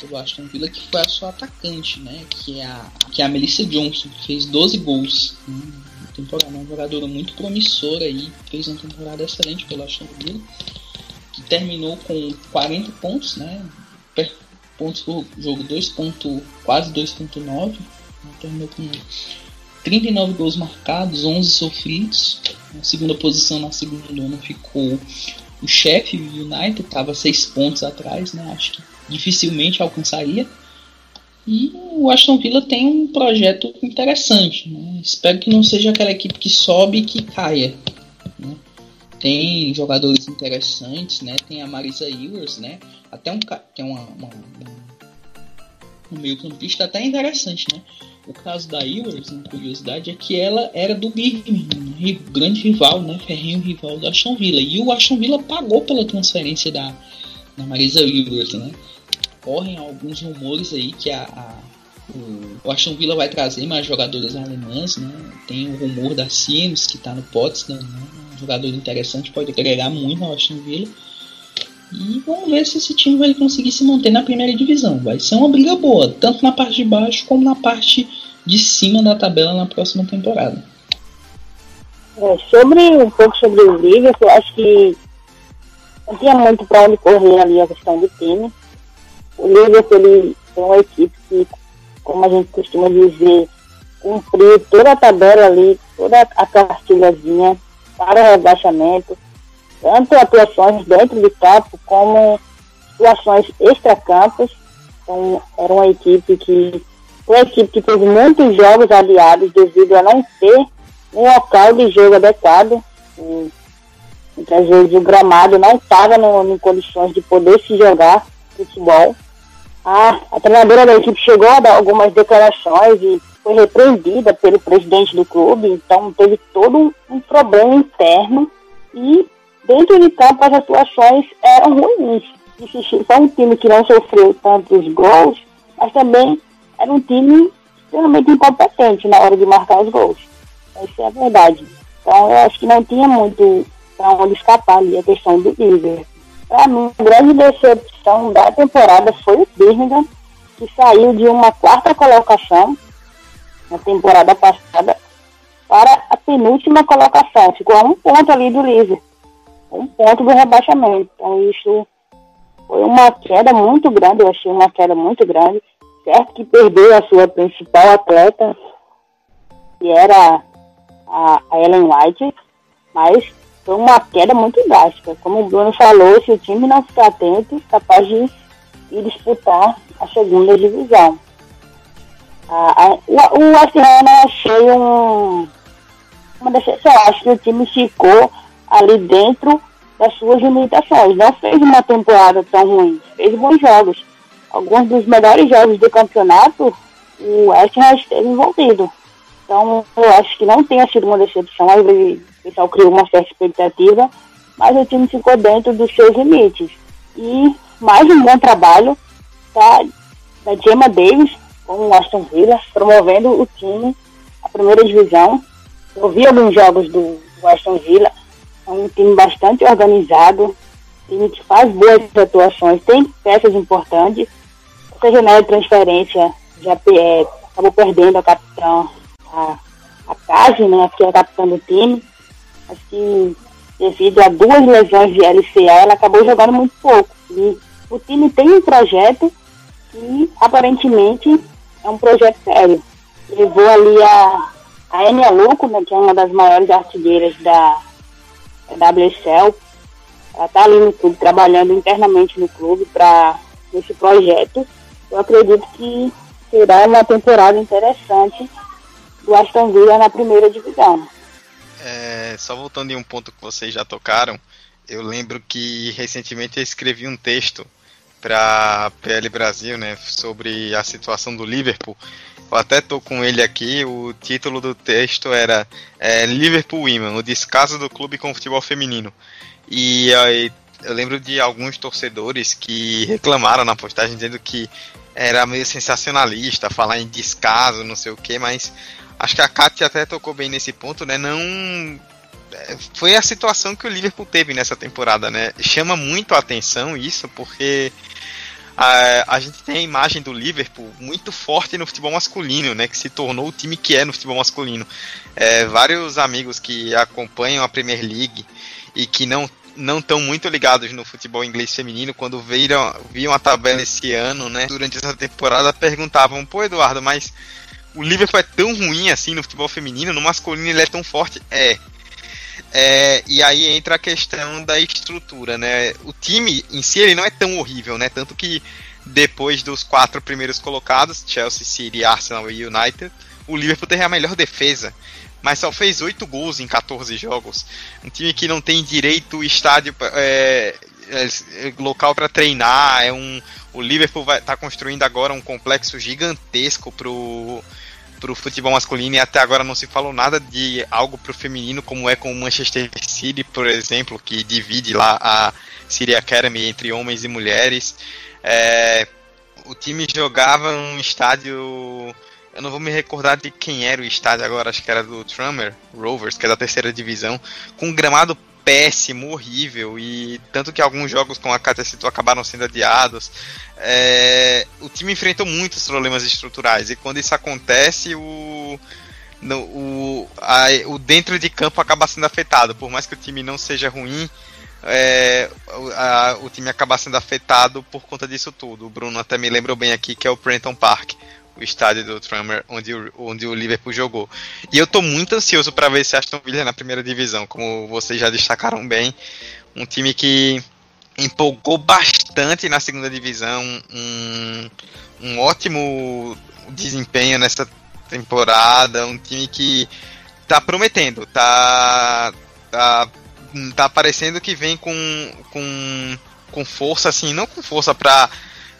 pelo Aston Villa, que foi a sua atacante, né? Que é a, que é a Melissa Johnson, que fez 12 gols. Né, temporada, uma jogadora muito promissora aí, fez uma temporada excelente pelo Aston Villa, que terminou com 40 pontos, né? Pontos por jogo 2. quase 2.9, né, terminou com 39 gols marcados, 11 sofridos. Na segunda posição, na segunda lona, ficou o chefe United, estava 6 pontos atrás, né? Acho que dificilmente alcançaria. E o Aston Villa tem um projeto interessante. Né? Espero que não seja aquela equipe que sobe e que caia. Né? Tem jogadores interessantes, né? Tem a Marisa Ewers, né? Até um tem uma, uma, um meio campista até interessante, né? O caso da Ewers, uma curiosidade, é que ela era do Birmingham, grande rival, né? Ferrinho rival do Aston Villa. E o Aston Villa pagou pela transferência da, da Marisa Ewers, né? correm alguns rumores aí que a, a o Aston Villa vai trazer mais jogadores alemães, né? Tem o rumor da Sims que está no Potsdam, né? um jogador interessante, pode agregar muito ao Aston Villa. E vamos ver se esse time vai conseguir se manter na primeira divisão. Vai ser uma briga boa, tanto na parte de baixo como na parte de cima da tabela na próxima temporada. É, sobre um pouco sobre o Liverpool, acho que não tinha muito para onde correr ali a questão do time o Liverpool ele é uma equipe que, como a gente costuma dizer, cumpriu toda a tabela ali, toda a cartilhazinha para o rebaixamento, tanto atuações dentro de campo como situações extra-campos. Então, era uma equipe que foi uma equipe que teve muitos jogos aliados devido a não ter um local de jogo adequado. muitas vezes o gramado não estava em condições de poder se jogar futebol. A, a treinadora da equipe chegou a dar algumas declarações e foi repreendida pelo presidente do clube, então teve todo um, um problema interno e dentro de campo as atuações eram ruins. Foi um time que não sofreu tantos gols, mas também era um time extremamente incompetente na hora de marcar os gols. Isso é a verdade. Então eu acho que não tinha muito para onde escapar ali a questão do Liverpool. Para mim, a grande decepção da temporada foi o Birmingham, que saiu de uma quarta colocação na temporada passada para a penúltima colocação. Ficou a um ponto ali do Liverpool, um ponto do rebaixamento. Então, isso foi uma queda muito grande, eu achei uma queda muito grande. Certo que perdeu a sua principal atleta, que era a Ellen White, mas foi uma queda muito drástica. Como o Bruno falou, se o time não ficar atento, capaz de ir disputar a segunda divisão. Ah, a, o, o West eu achei um, uma decepção. Acho que o time ficou ali dentro das suas limitações. Não fez uma temporada tão ruim, fez bons jogos. Alguns dos melhores jogos do campeonato, o West Ham esteve envolvido. Então, eu acho que não tenha sido uma decepção. Às o pessoal criou uma certa expectativa, mas o time ficou dentro dos seus limites. E mais um bom trabalho da, da Gemma Davis com o Aston Villa, promovendo o time à primeira divisão. Eu vi alguns jogos do, do Aston Villa, é um time bastante organizado, time que faz boas atuações, tem peças importantes. Essa janela de transferência já é, acabou perdendo a capitã, a, a Kaji, né, que é a capitã do time. Acho que devido a duas lesões de LCA, ela acabou jogando muito pouco. E o time tem um projeto que aparentemente é um projeto sério. Levou ali a, a Enia Luco, né, que é uma das maiores artilheiras da, WSL. Ela está ali no clube, trabalhando internamente no clube para esse projeto. Eu acredito que será uma temporada interessante do Aston Villa na primeira divisão. É, só voltando em um ponto que vocês já tocaram, eu lembro que recentemente eu escrevi um texto para PL Brasil, né, sobre a situação do Liverpool. Até tô com ele aqui. O título do texto era é, Liverpool Women, o descaso do clube com o futebol feminino. E aí eu lembro de alguns torcedores que reclamaram na postagem dizendo que era meio sensacionalista falar em descaso, não sei o que, mas acho que a Katia até tocou bem nesse ponto, né? Não é, foi a situação que o Liverpool teve nessa temporada, né? Chama muito a atenção isso, porque a, a gente tem a imagem do Liverpool muito forte no futebol masculino, né? Que se tornou o time que é no futebol masculino. É, vários amigos que acompanham a Premier League e que não não estão muito ligados no futebol inglês feminino, quando viram, viam a tabela esse ano, né? Durante essa temporada, perguntavam, pô, Eduardo, mas o Liverpool é tão ruim assim no futebol feminino, no masculino ele é tão forte? É. É, e aí entra a questão da estrutura, né? O time em si ele não é tão horrível, né? Tanto que depois dos quatro primeiros colocados, Chelsea, City, Arsenal e United, o Liverpool teve a melhor defesa, mas só fez oito gols em 14 jogos. Um time que não tem direito estádio é, é, local para treinar, é um o Liverpool vai estar tá construindo agora um complexo gigantesco pro para o futebol masculino e até agora não se falou nada de algo para o feminino, como é com o Manchester City, por exemplo, que divide lá a City Academy entre homens e mulheres. É, o time jogava num estádio. Eu não vou me recordar de quem era o estádio agora, acho que era do Trummer Rovers, que é da terceira divisão, com um gramado péssimo, horrível, e tanto que alguns jogos com a Catecito acabaram sendo adiados. É, o time enfrentou muitos problemas estruturais, e quando isso acontece, o, no, o, a, o dentro de campo acaba sendo afetado. Por mais que o time não seja ruim, é, a, o time acaba sendo afetado por conta disso tudo. O Bruno até me lembrou bem aqui que é o Prenton Park o estádio do Trummer onde o, onde o Liverpool jogou. E eu tô muito ansioso para ver se Aston Villa na primeira divisão, como vocês já destacaram bem, um time que empolgou bastante na segunda divisão, um, um ótimo desempenho nessa temporada, um time que tá prometendo, tá tá tá parecendo que vem com com com força assim, não com força para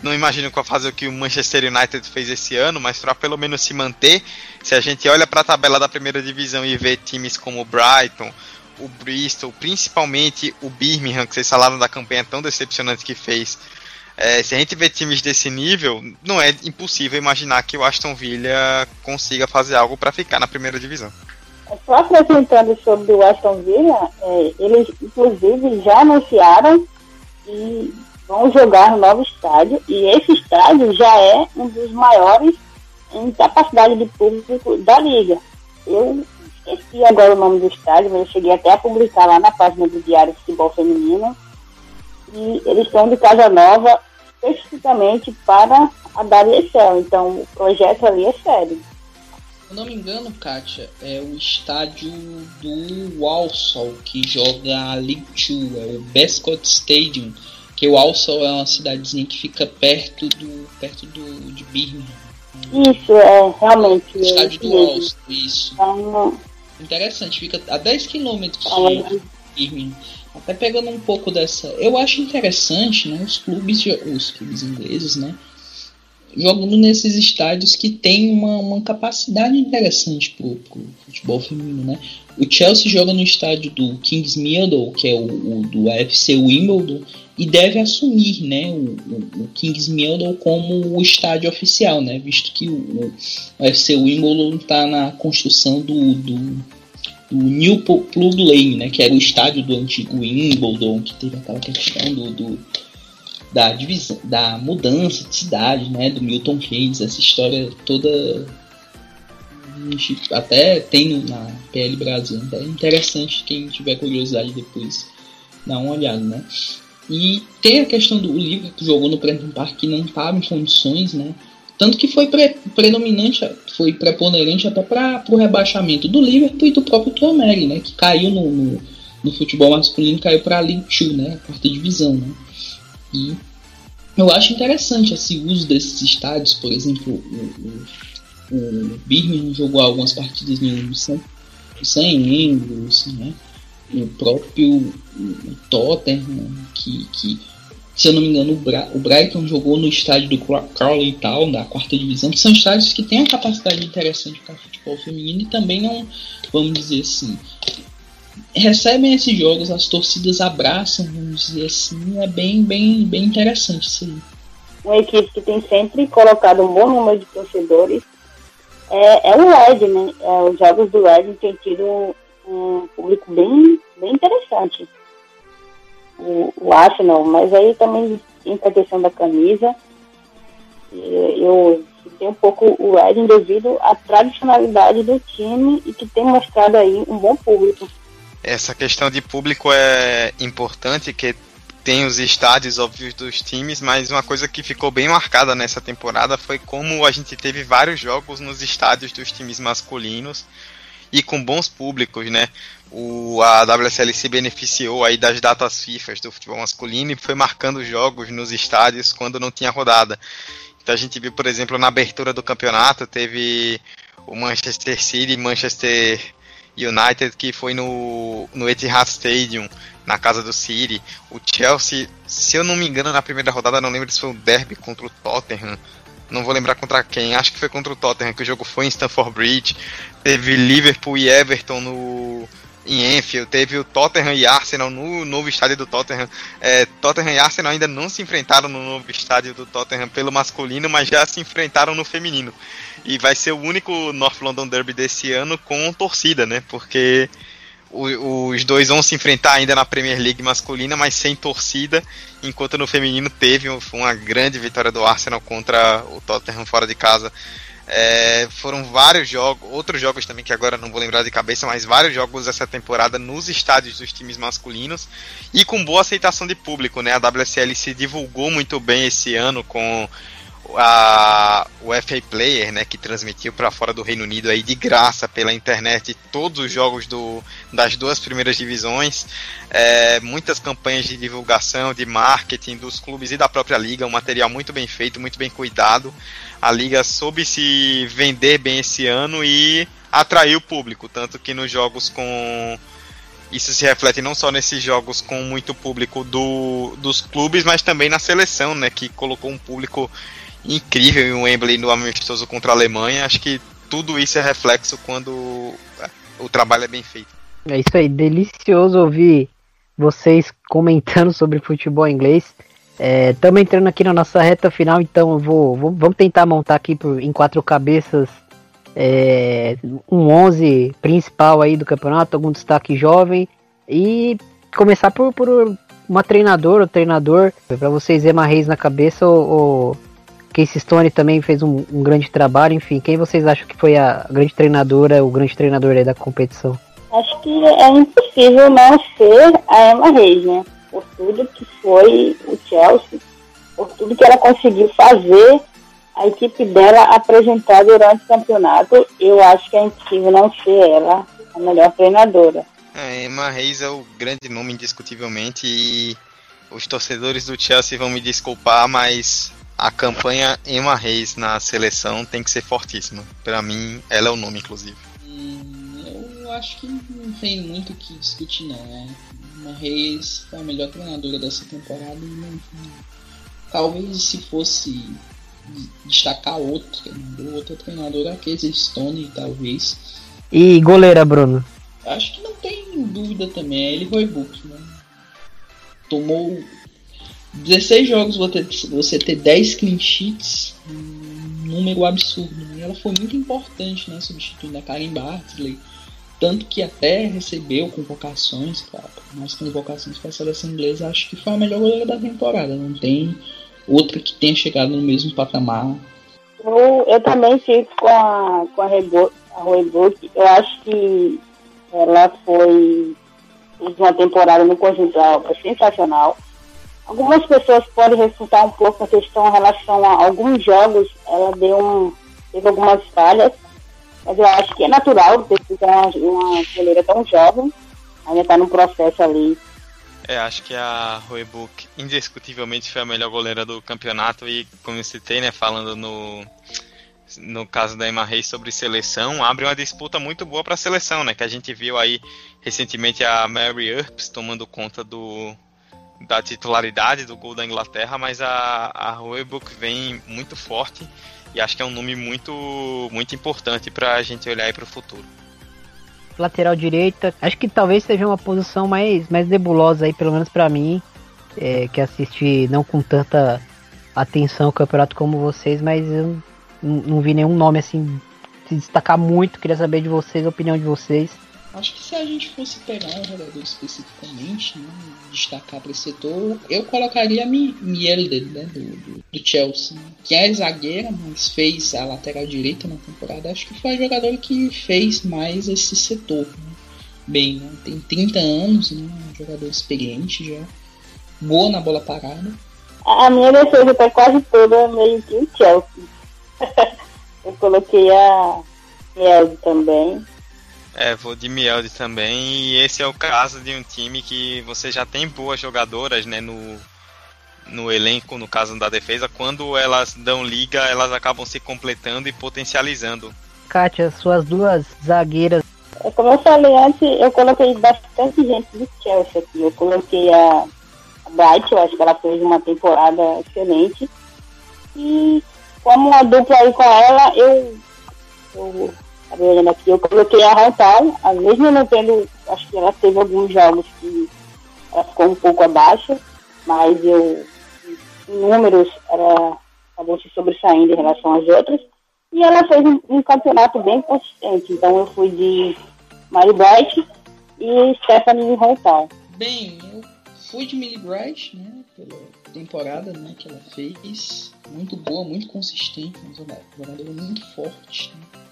não imagino que vai fazer o que o Manchester United fez esse ano, mas para pelo menos se manter. Se a gente olha para a tabela da primeira divisão e vê times como o Brighton, o Bristol, principalmente o Birmingham, que vocês falaram da campanha tão decepcionante que fez. É, se a gente vê times desse nível, não é impossível imaginar que o Aston Villa consiga fazer algo para ficar na primeira divisão. Só acrescentando sobre o Aston Villa, é, eles inclusive já anunciaram e vão jogar no novo estádio e esse estádio já é um dos maiores em capacidade de público da liga. Eu esqueci agora o nome do estádio, mas eu cheguei até a publicar lá na página do Diário Futebol Feminino. E eles estão de Casa Nova especificamente para a WSL. Então o projeto ali é sério. Se não me engano, Kátia, é o estádio do Walsall que joga a League Two, é o Bescott Stadium que o Walsall é uma cidadezinha que fica perto do perto do de Birmingham. Isso, é, realmente. O estádio do Walsall, isso. Então, Interessante, fica a 10 quilômetros de Birmingham. até pegando um pouco dessa. Eu acho interessante, né? Os clubes, os clubes ingleses, né? Jogando nesses estádios que tem uma, uma capacidade interessante pro, pro futebol feminino, né? O Chelsea joga no estádio do Kings Meadow, que é o, o do FC Wimbledon, e deve assumir, né, o, o, o Kings Meadow como o estádio oficial, né? Visto que o, o FC Wimbledon está na construção do, do do New Plug Lane, né, que era o estádio do antigo Wimbledon, que teve aquela questão do, do da divisão, da mudança de cidade, né, do Milton Keynes, essa história toda até tem na PL Brasil, é interessante quem tiver curiosidade depois dar uma olhada, né? E tem a questão do livro que jogou no Prenton Park que não estava em condições, né? Tanto que foi pre predominante, foi preponderante até para o rebaixamento do Liverpool e do próprio Tuameri, né? Que caiu no, no, no futebol masculino, caiu para a League Two, né? A quarta divisão, né? E eu acho interessante esse uso desses estádios, por exemplo, o, o, o Birmingham jogou algumas partidas no St. Andrews, né? O próprio o Tottenham, que, que se eu não me engano, o, Bra o Brighton jogou no estádio do Crawley Town, da quarta divisão, que são estádios que têm uma capacidade interessante para futebol feminino e também não, vamos dizer assim, recebem esses jogos, as torcidas abraçam, vamos dizer assim, é bem, bem, bem interessante isso aí. Uma equipe que tem sempre colocado um bom número de torcedores é, é o Red, né? É, os jogos do Red têm tido um, público bem, bem interessante o, o Arsenal, mas aí também entra a questão da camisa. Eu tenho um pouco o Reading devido à tradicionalidade do time e que tem mostrado aí um bom público. Essa questão de público é importante, que tem os estádios óbvios dos times, mas uma coisa que ficou bem marcada nessa temporada foi como a gente teve vários jogos nos estádios dos times masculinos e com bons públicos, né? O, a WSL se beneficiou aí das datas FIFA do futebol masculino e foi marcando jogos nos estádios quando não tinha rodada. Então a gente viu, por exemplo, na abertura do campeonato, teve o Manchester City e Manchester United que foi no, no Etihad Stadium, na casa do City. O Chelsea, se eu não me engano, na primeira rodada, não lembro se foi o derby contra o Tottenham. Não vou lembrar contra quem, acho que foi contra o Tottenham, que o jogo foi em Stamford Bridge. Teve Liverpool e Everton no em Enfield, teve o Tottenham e Arsenal no novo estádio do Tottenham. É, Tottenham e Arsenal ainda não se enfrentaram no novo estádio do Tottenham pelo masculino, mas já se enfrentaram no feminino. E vai ser o único North London Derby desse ano com torcida, né? Porque os dois vão se enfrentar ainda na Premier League masculina, mas sem torcida, enquanto no feminino teve uma grande vitória do Arsenal contra o Tottenham fora de casa é, foram vários jogos, outros jogos também que agora não vou lembrar de cabeça, mas vários jogos essa temporada nos estádios dos times masculinos e com boa aceitação de público, né? A WSL se divulgou muito bem esse ano com a, o FA Player, né, que transmitiu para fora do Reino Unido aí de graça pela internet todos os jogos do, das duas primeiras divisões, é, muitas campanhas de divulgação, de marketing dos clubes e da própria liga, um material muito bem feito, muito bem cuidado. A liga soube se vender bem esse ano e atraiu o público, tanto que nos jogos com isso se reflete não só nesses jogos com muito público do, dos clubes, mas também na seleção, né, que colocou um público incrível em Wembley no amistoso contra a Alemanha. Acho que tudo isso é reflexo quando o trabalho é bem feito. É isso aí, delicioso ouvir vocês comentando sobre futebol inglês. Estamos é, entrando aqui na nossa reta final, então vou, vou, vamos tentar montar aqui por, em quatro cabeças é, um 11 principal aí do campeonato, algum destaque jovem e começar por, por uma treinadora, treinador, para vocês Emma Reis na cabeça ou, ou Casey Stone também fez um, um, grande trabalho, enfim, quem vocês acham que foi a grande treinadora, o grande treinador aí da competição? Acho que é impossível não ser a Emma Reis, né? por tudo que foi o Chelsea, por tudo que ela conseguiu fazer a equipe dela apresentar durante o campeonato. Eu acho que é impossível não ser ela a melhor treinadora. É, Emma Reis é o grande nome, indiscutivelmente, e os torcedores do Chelsea vão me desculpar, mas a campanha Emma Reis na seleção tem que ser fortíssima. Para mim, ela é o nome, inclusive. Hum, eu acho que não tem muito o que discutir, não. Né? Emma Reis foi a melhor treinadora dessa temporada e não, talvez se fosse destacar outro treinador, outra treinadora, a Casey Stone, talvez. E goleira, Bruno? Acho que não tem dúvida também, é ele Roybook, né? Tomou 16 jogos, você ter 10 clean sheets, um número absurdo. Né? Ela foi muito importante, né? Substituindo a Karen Bartley. Tanto que até recebeu convocações, para mais convocações para a seleção inglesa. Acho que foi a melhor goleira da temporada. Não tem outra que tenha chegado no mesmo patamar. Eu, eu também fico com a, com a, Rebo, a Roebuck. Eu acho que ela foi uma temporada no conjunto sensacional. Algumas pessoas podem refutar um pouco a questão em relação a alguns jogos, ela deu um, teve algumas falhas, mas eu acho que é natural ter uma, uma goleira tão jovem, ainda está no processo ali. É, acho que a Roebuck indiscutivelmente foi a melhor goleira do campeonato e como eu citei, né, falando no no caso da Emma Reis sobre seleção, abre uma disputa muito boa para a seleção, né? Que a gente viu aí recentemente a Mary Earps tomando conta do, da titularidade do gol da Inglaterra, mas a, a Roebuck vem muito forte e acho que é um nome muito, muito importante para a gente olhar para o futuro. Lateral direita, acho que talvez seja uma posição mais, mais nebulosa aí, pelo menos para mim, é, que assisti não com tanta atenção ao campeonato como vocês, mas eu não, não vi nenhum nome assim se destacar muito. Queria saber de vocês, a opinião de vocês. Acho que se a gente fosse pegar um jogador especificamente, né, destacar para esse setor, eu colocaria Mielder, né, do, do, do, Chelsea, que é zagueira, mas fez a lateral direita na temporada. Acho que foi o jogador que fez mais esse setor. Né. Bem, né, tem 30 anos, né, um jogador experiente já, boa na bola parada. A minha defesa está quase toda meio que o Chelsea. eu coloquei a Mielder também é, vou de Mielde também. E esse é o caso de um time que você já tem boas jogadoras, né, no, no elenco, no caso da defesa. Quando elas dão liga, elas acabam se completando e potencializando. Kátia, suas duas zagueiras. É, como eu falei antes, eu coloquei bastante gente do Chelsea aqui. Eu coloquei a, a Bright, eu acho que ela fez uma temporada excelente. E como uma dupla aí com ela, eu, eu olhando aqui, eu coloquei a Rantal, mesmo não tendo, acho que ela teve alguns jogos que ela ficou um pouco abaixo, mas eu, em números, ela acabou se sobressaindo em relação às outras. E ela fez um, um campeonato bem consistente, então eu fui de Mary Bright e Stephanie Rantal. Bem, eu fui de Millie Bright, né, pela temporada né, que ela fez, muito boa, muito consistente, uma jogadora muito forte, né?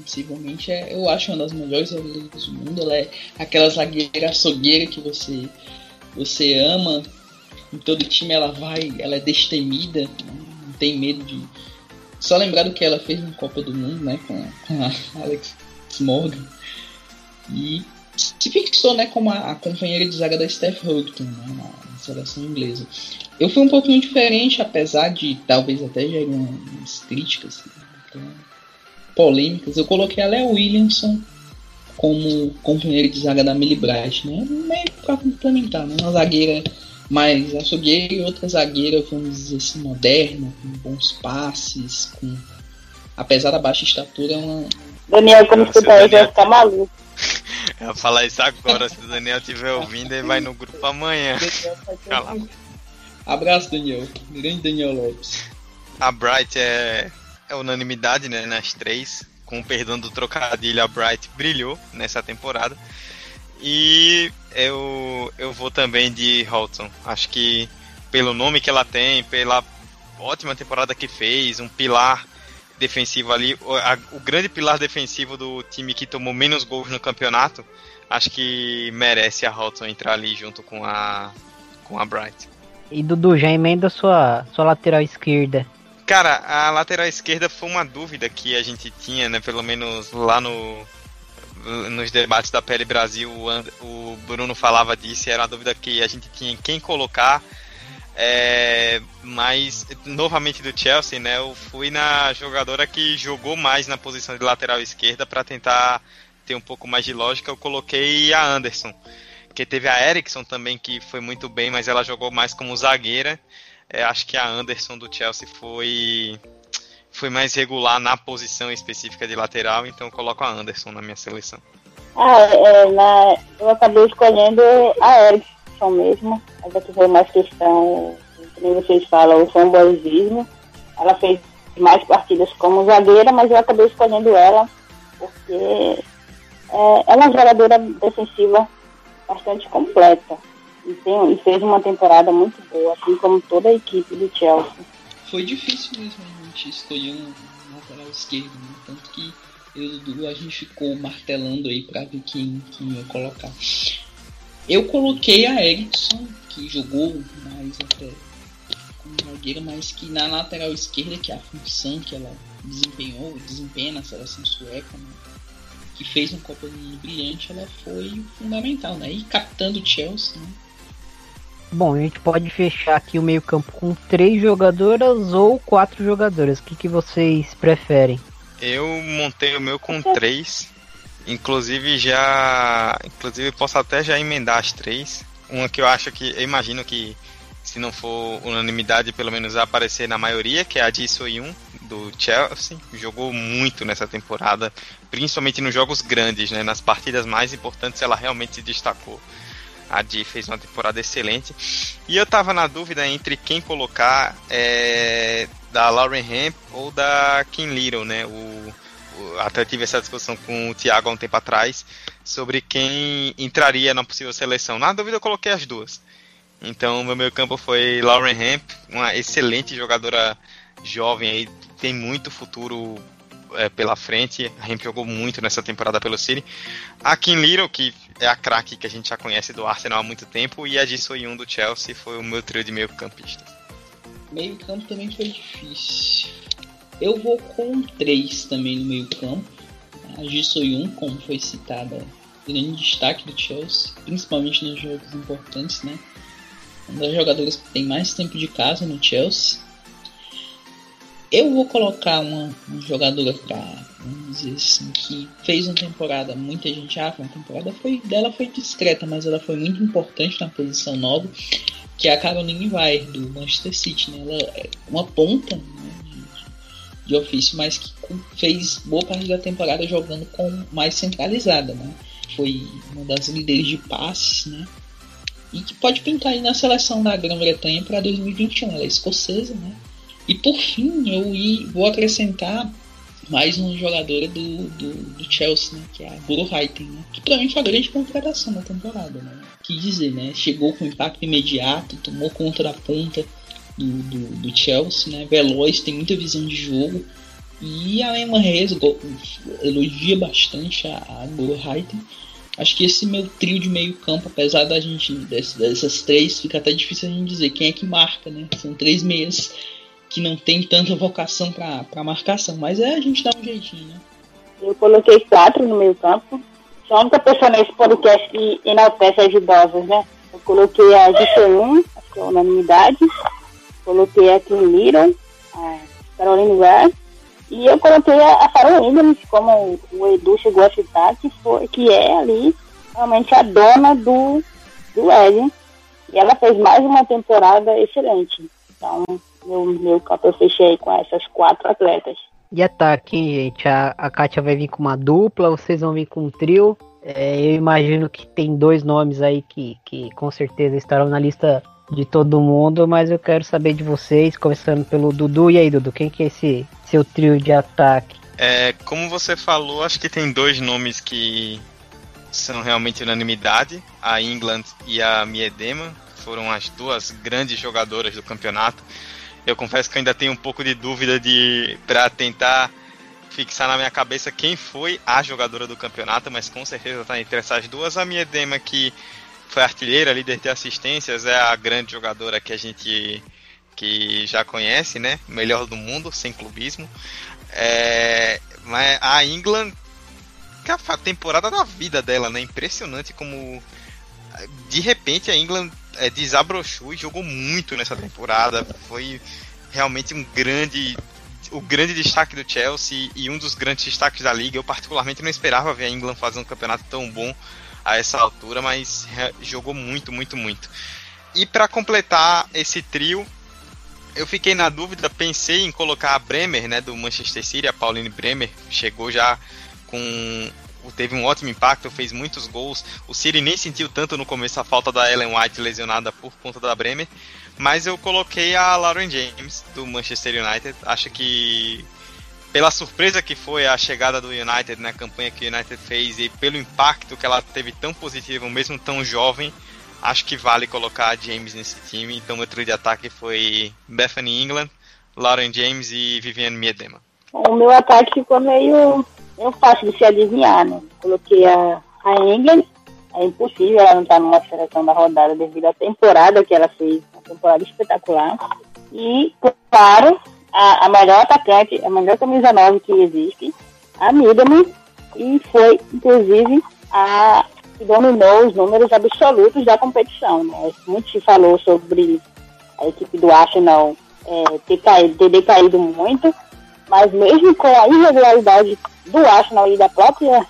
Possivelmente é, eu acho uma das melhores zagueiras do mundo. Ela é aquela zagueira açougueira que você, você ama. Em todo time ela vai, ela é destemida, não tem medo de. Só lembrar do que ela fez na Copa do Mundo, né? Com, a Alex Morgan. E se fixou né, como a, a companheira de zaga da Steph Houghton né, na, seleção inglesa. Eu fui um pouquinho diferente, apesar de talvez até já umas críticas. Né, então, polêmicas, eu coloquei a Léo Williamson como companheiro de zaga da Millie Bright, né? Meio pra complementar, né? Uma zagueira mais açougueira e outra zagueira, vamos dizer assim, moderna, com bons passes, com. Apesar da baixa estatura, é uma. Daniel, quando escutar aí, vai ficar maluco. Eu ia falar isso agora, se o Daniel estiver ouvindo, ele vai no grupo amanhã. Abraço, Daniel. Grande Daniel Lopes. A Bright é é unanimidade né, nas três. Com o perdão do trocadilho, a Bright brilhou nessa temporada. E eu, eu vou também de Holton. Acho que pelo nome que ela tem, pela ótima temporada que fez, um pilar defensivo ali, o, grande pilar defensivo do time que tomou menos gols no campeonato, acho que merece a Holton entrar ali junto com a com a Bright. E Dudu, já emenda sua, sua lateral esquerda. Cara, a lateral esquerda foi uma dúvida que a gente tinha, né? Pelo menos lá no nos debates da Pele Brasil, o Bruno falava disso, era uma dúvida que a gente tinha quem colocar. É, mas, novamente do Chelsea, né? Eu fui na jogadora que jogou mais na posição de lateral esquerda para tentar ter um pouco mais de lógica. Eu coloquei a Anderson, porque teve a Erickson também que foi muito bem, mas ela jogou mais como zagueira. É, acho que a Anderson do Chelsea foi foi mais regular na posição específica de lateral, então eu coloco a Anderson na minha seleção. Ah, é, na, eu acabei escolhendo a Erickson mesmo, mas aqui foi mais questão, como vocês falam, o fanboyismo. Ela fez mais partidas como zagueira, mas eu acabei escolhendo ela porque é, ela é uma jogadora defensiva bastante completa e, tem, e fez uma temporada muito boa, assim como toda a equipe do Chelsea. Foi difícil mesmo a gente escolher um, lateral esquerdo, né? tanto que eu, a gente ficou martelando aí para ver quem, quem ia colocar. Eu coloquei a Erickson, que jogou mais até como zagueira, mas que na lateral esquerda, que é a função que ela desempenhou, desempenha na seleção sueca, né? que fez uma Copa do Mundo brilhante, ela foi fundamental, né? E captando o Chelsea, né? Bom, a gente pode fechar aqui o meio campo com três jogadoras ou quatro jogadoras. O que, que vocês preferem? Eu montei o meu com três. Inclusive já. Inclusive posso até já emendar as três. Uma que eu acho que. Eu imagino que se não for unanimidade, pelo menos aparecer na maioria, que é a Ji Soyun, do Chelsea. Jogou muito nessa temporada, principalmente nos jogos grandes, né? Nas partidas mais importantes ela realmente se destacou. A Di fez uma temporada excelente. E eu tava na dúvida entre quem colocar é, da Lauren Hemp ou da Kim Little, né? O, o, até tive essa discussão com o Thiago há um tempo atrás sobre quem entraria na possível seleção. Na dúvida eu coloquei as duas. Então meu meio campo foi Lauren Hemp, uma excelente jogadora jovem aí, tem muito futuro é, pela frente. A Hemp jogou muito nessa temporada pelo City. A Kim Little, que é a craque que a gente já conhece do Arsenal há muito tempo, e a Ji Soyun do Chelsea foi o meu trio de meio campista. Meio campo também foi difícil. Eu vou com três também no meio campo. A Ji Soyun, como foi citada, grande destaque do Chelsea, principalmente nos jogos importantes, né? Uma das jogadoras que tem mais tempo de casa no Chelsea. Eu vou colocar uma, uma jogadora pra, vamos dizer assim, que fez uma temporada, muita gente acha, uma temporada foi, dela foi discreta, mas ela foi muito importante na posição nova, que é a Caroline Vai, do Manchester City. Né? Ela é uma ponta né, de, de, ofício, mas que fez boa parte da temporada jogando com mais centralizada. Né? Foi uma das líderes de passes, né? E que pode pintar aí na seleção da Grã-Bretanha para 2021. Ela é escocesa, né? E por fim, eu vou acrescentar mais uma jogadora do, do, do Chelsea, né, que é a Guru Heiten, né, que para mim foi a grande contratação da temporada. Né, que dizer, né, chegou com impacto imediato, tomou conta da ponta do, do, do Chelsea, né, veloz, tem muita visão de jogo. E a Emma Reis elogia bastante a, a Guru Heiten. Acho que esse meu trio de meio campo, apesar da gente, dessas três, fica até difícil a gente dizer quem é que marca, né? São três meias que não tem tanta vocação para marcação, mas é a gente dá um jeitinho, né? Eu coloquei quatro no meio campo. Sou a única pessoa nesse podcast que enaltece as idosas, né? Eu coloquei a GC1, acho que é unanimidade. Coloquei a Kim Little, a Caroline Ware. E eu coloquei a, a Farol Williams, como o Edu chegou a citar, que, foi, que é ali realmente a dona do, do Ed. E ela fez mais uma temporada excelente. Então, meu, meu campo eu fechei com essas quatro atletas. E ataque, gente? A, a Kátia vai vir com uma dupla, vocês vão vir com um trio. É, eu imagino que tem dois nomes aí que, que com certeza estarão na lista de todo mundo, mas eu quero saber de vocês, começando pelo Dudu. E aí, Dudu, quem que é esse seu trio de ataque? É, como você falou, acho que tem dois nomes que são realmente unanimidade, a England e a Miedema, foram as duas grandes jogadoras do campeonato. Eu confesso que ainda tenho um pouco de dúvida de para tentar fixar na minha cabeça quem foi a jogadora do campeonato, mas com certeza está entre essas duas. A minha Dema que foi artilheira, líder de assistências, é a grande jogadora que a gente que já conhece, né? Melhor do mundo, sem clubismo. É, mas a England, que é a temporada da vida dela, né? Impressionante como de repente a England é, desabrochou e jogou muito nessa temporada. Foi realmente um grande. O grande destaque do Chelsea e um dos grandes destaques da liga. Eu, particularmente, não esperava ver a England fazer um campeonato tão bom. a essa altura, mas jogou muito, muito, muito. E para completar esse trio, eu fiquei na dúvida, pensei em colocar a Bremer, né, do Manchester City, a Pauline Bremer, chegou já com teve um ótimo impacto, fez muitos gols. O City nem sentiu tanto no começo a falta da Ellen White lesionada por conta da Bremer, mas eu coloquei a Lauren James do Manchester United. Acho que pela surpresa que foi a chegada do United na campanha que o United fez e pelo impacto que ela teve tão positivo, mesmo tão jovem, acho que vale colocar a James nesse time. Então meu trio de ataque foi Bethany England, Lauren James e Viviane Miedema. O meu ataque ficou meio, meio fácil de se adivinhar, né? Coloquei a, a England, é impossível ela não estar numa seleção da rodada devido à temporada que ela fez, uma temporada espetacular. E, claro, a, a melhor atacante, a melhor camisa 9 que existe, a Midman, e foi, inclusive, a que dominou os números absolutos da competição. Né? Muito se falou sobre a equipe do Arsenal é, ter, caído, ter decaído muito, mas mesmo com a irregularidade do Arsenal e da própria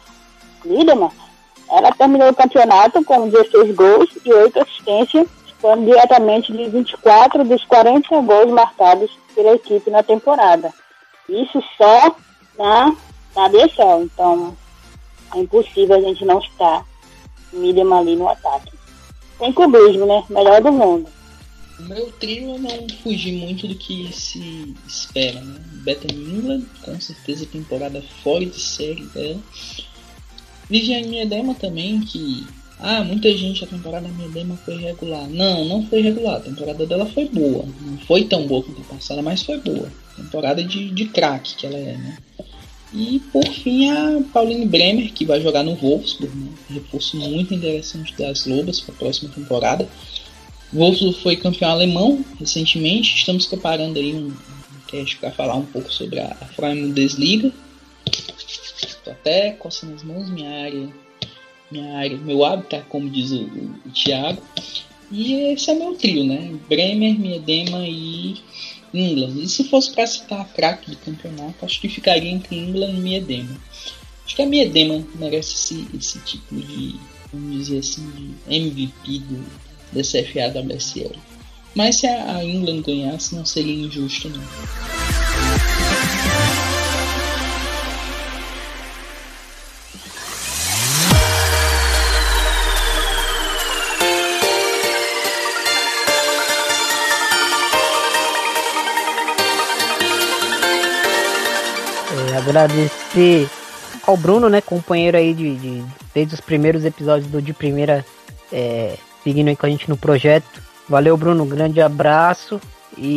Lideman, ela terminou o campeonato com 16 gols e 8 assistências, ficando diretamente de 24 dos 40 gols marcados pela equipe na temporada. Isso só na, na então é impossível a gente não estar Miriam ali no ataque. Tem clubismo, né? Melhor do mundo. O meu trio não fugi muito do que se espera, né? Bethany England, com certeza temporada fora de série dela. Viviane Miedema também, que. Ah, muita gente a temporada da Miedema foi regular. Não, não foi regular. A temporada dela foi boa. Não foi tão boa quanto a passada, mas foi boa. Temporada de, de craque que ela é, né? E por fim a Pauline Bremer, que vai jogar no Wolfsburg, né? reforço muito interessante das Lobas para a próxima temporada. Wolfsburg foi campeão alemão recentemente, estamos preparando aí um, teste para falar um pouco sobre a, a Freie Bundesliga. Estou até coçando as mãos, minha área, minha área, meu hábitat, como diz o, o, Thiago. E esse é meu trio, né? Bremer, Miedema e England. E se fosse para citar a craque do campeonato, acho que ficaria entre England e Miedema. Acho que a Miedema merece esse, esse título de, vamos dizer assim, de MVP do, da CFA da WSL. Mas se a England ganhasse, não seria injusto, não. agradecer ao Bruno, né, companheiro aí de, de desde os primeiros episódios do de primeira, é, seguindo aí com a gente no projeto. Valeu, Bruno, grande abraço e,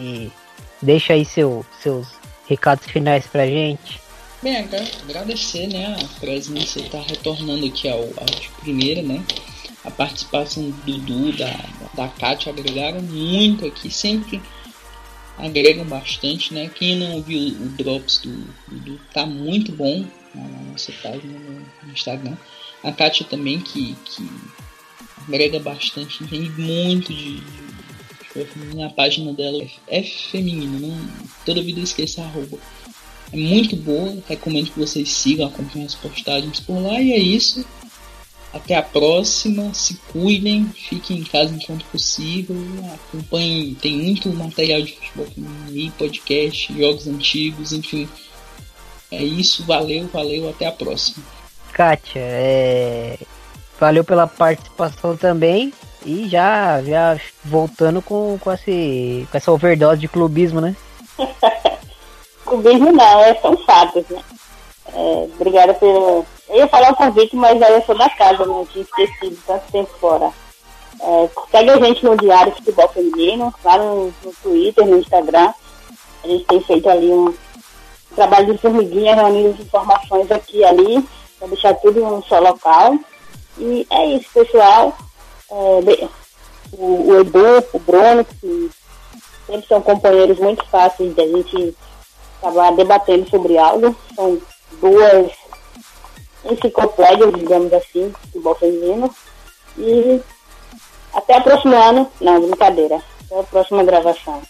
e deixa aí seu, seus recados finais pra gente. Bem, agradecer, né, a estar tá retornando aqui ao, ao de primeira, né, a participação do Dudu, da, da Kátia agregaram muito aqui, sempre agregam bastante, né? Quem não viu o Drops do, do tá muito bom na nossa página no Instagram. A Kátia também que, que agrega bastante, entende muito de, na página dela é feminino, não toda vida eu esqueço a arroba. É muito boa, recomendo que vocês sigam, acompanhem as postagens por lá e é isso. Até a próxima, se cuidem, fiquem em casa enquanto possível, acompanhem, tem muito material de futebol feminino podcast, jogos antigos, enfim. É isso, valeu, valeu, até a próxima. Kátia, é... valeu pela participação também. E já, já voltando com, com, esse, com essa overdose de clubismo, né? clubismo não, é, são fatos, né? É, obrigada pelo, eu ia falar o convite, mas aí eu sou da casa, não tinha esquecido tanto tempo fora. É, segue a gente no Diário Futebol Feminino, lá no, no, Twitter, no Instagram. A gente tem feito ali um trabalho de formiguinha, reunindo informações aqui e ali, para deixar tudo em um só local. E é isso, pessoal. É, o, o Edu, o Bruno, que sempre são companheiros muito fáceis de a gente acabar debatendo sobre algo. São duas enciclopédia, digamos assim, futebol feminino. E até o próximo ano. Não, brincadeira. Até a próxima gravação.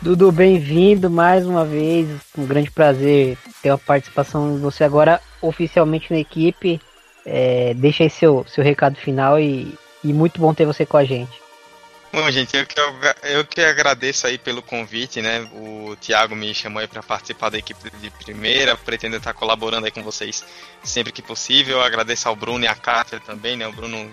Dudu, bem-vindo mais uma vez. Um grande prazer ter a participação de você agora oficialmente na equipe. É, deixa aí seu, seu recado final e, e muito bom ter você com a gente. Bom, gente, eu que, eu que agradeço aí pelo convite, né? O Thiago me chamou aí para participar da equipe de primeira, pretendo estar colaborando aí com vocês sempre que possível. Eu agradeço ao Bruno e à Kátia também, né? O Bruno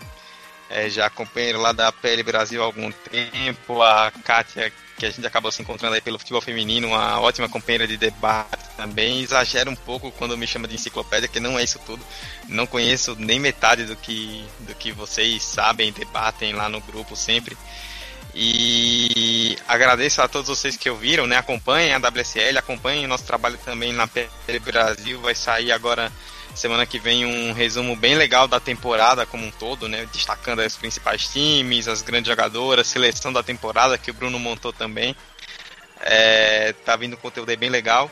é, já companheiro lá da PL Brasil há algum tempo, a Kátia, que a gente acabou se encontrando aí pelo futebol feminino, uma ótima companheira de debate também. Exagera um pouco quando me chama de enciclopédia, que não é isso tudo. Não conheço nem metade do que, do que vocês sabem, debatem lá no grupo sempre. E agradeço a todos vocês que ouviram, né? Acompanhem a WSL, acompanhem nosso trabalho também na PL Brasil. Vai sair agora semana que vem um resumo bem legal da temporada como um todo, né? Destacando os principais times, as grandes jogadoras, seleção da temporada que o Bruno montou também. É, tá vindo conteúdo aí bem legal.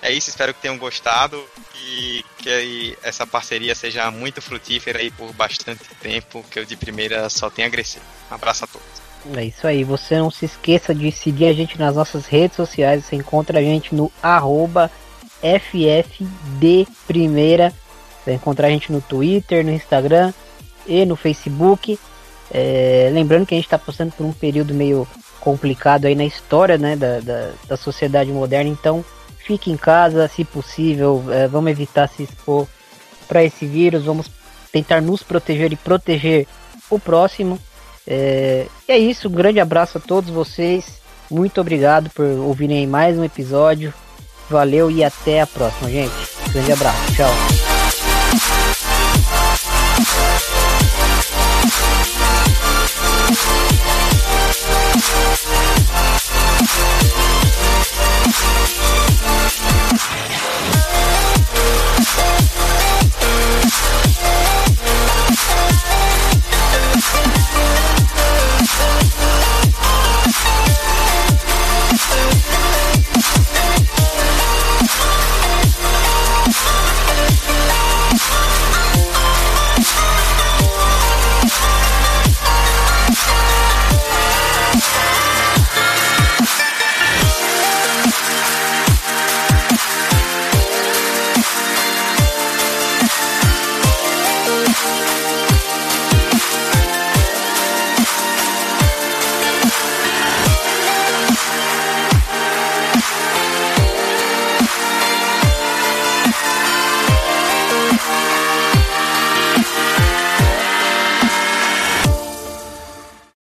É isso, espero que tenham gostado e que essa parceria seja muito frutífera aí por bastante tempo, que eu de primeira só tenho a agradecer. Um abraço a todos. É isso aí, você não se esqueça de seguir a gente nas nossas redes sociais, você encontra a gente no arroba FFDPrimeira, você vai encontrar a gente no Twitter, no Instagram e no Facebook. É, lembrando que a gente está passando por um período meio complicado aí na história né, da, da, da sociedade moderna, então fique em casa se possível, é, vamos evitar se expor para esse vírus, vamos tentar nos proteger e proteger o próximo. É, e é isso, um grande abraço a todos vocês. Muito obrigado por ouvirem mais um episódio. Valeu e até a próxima, gente. grande abraço, tchau. Thank you.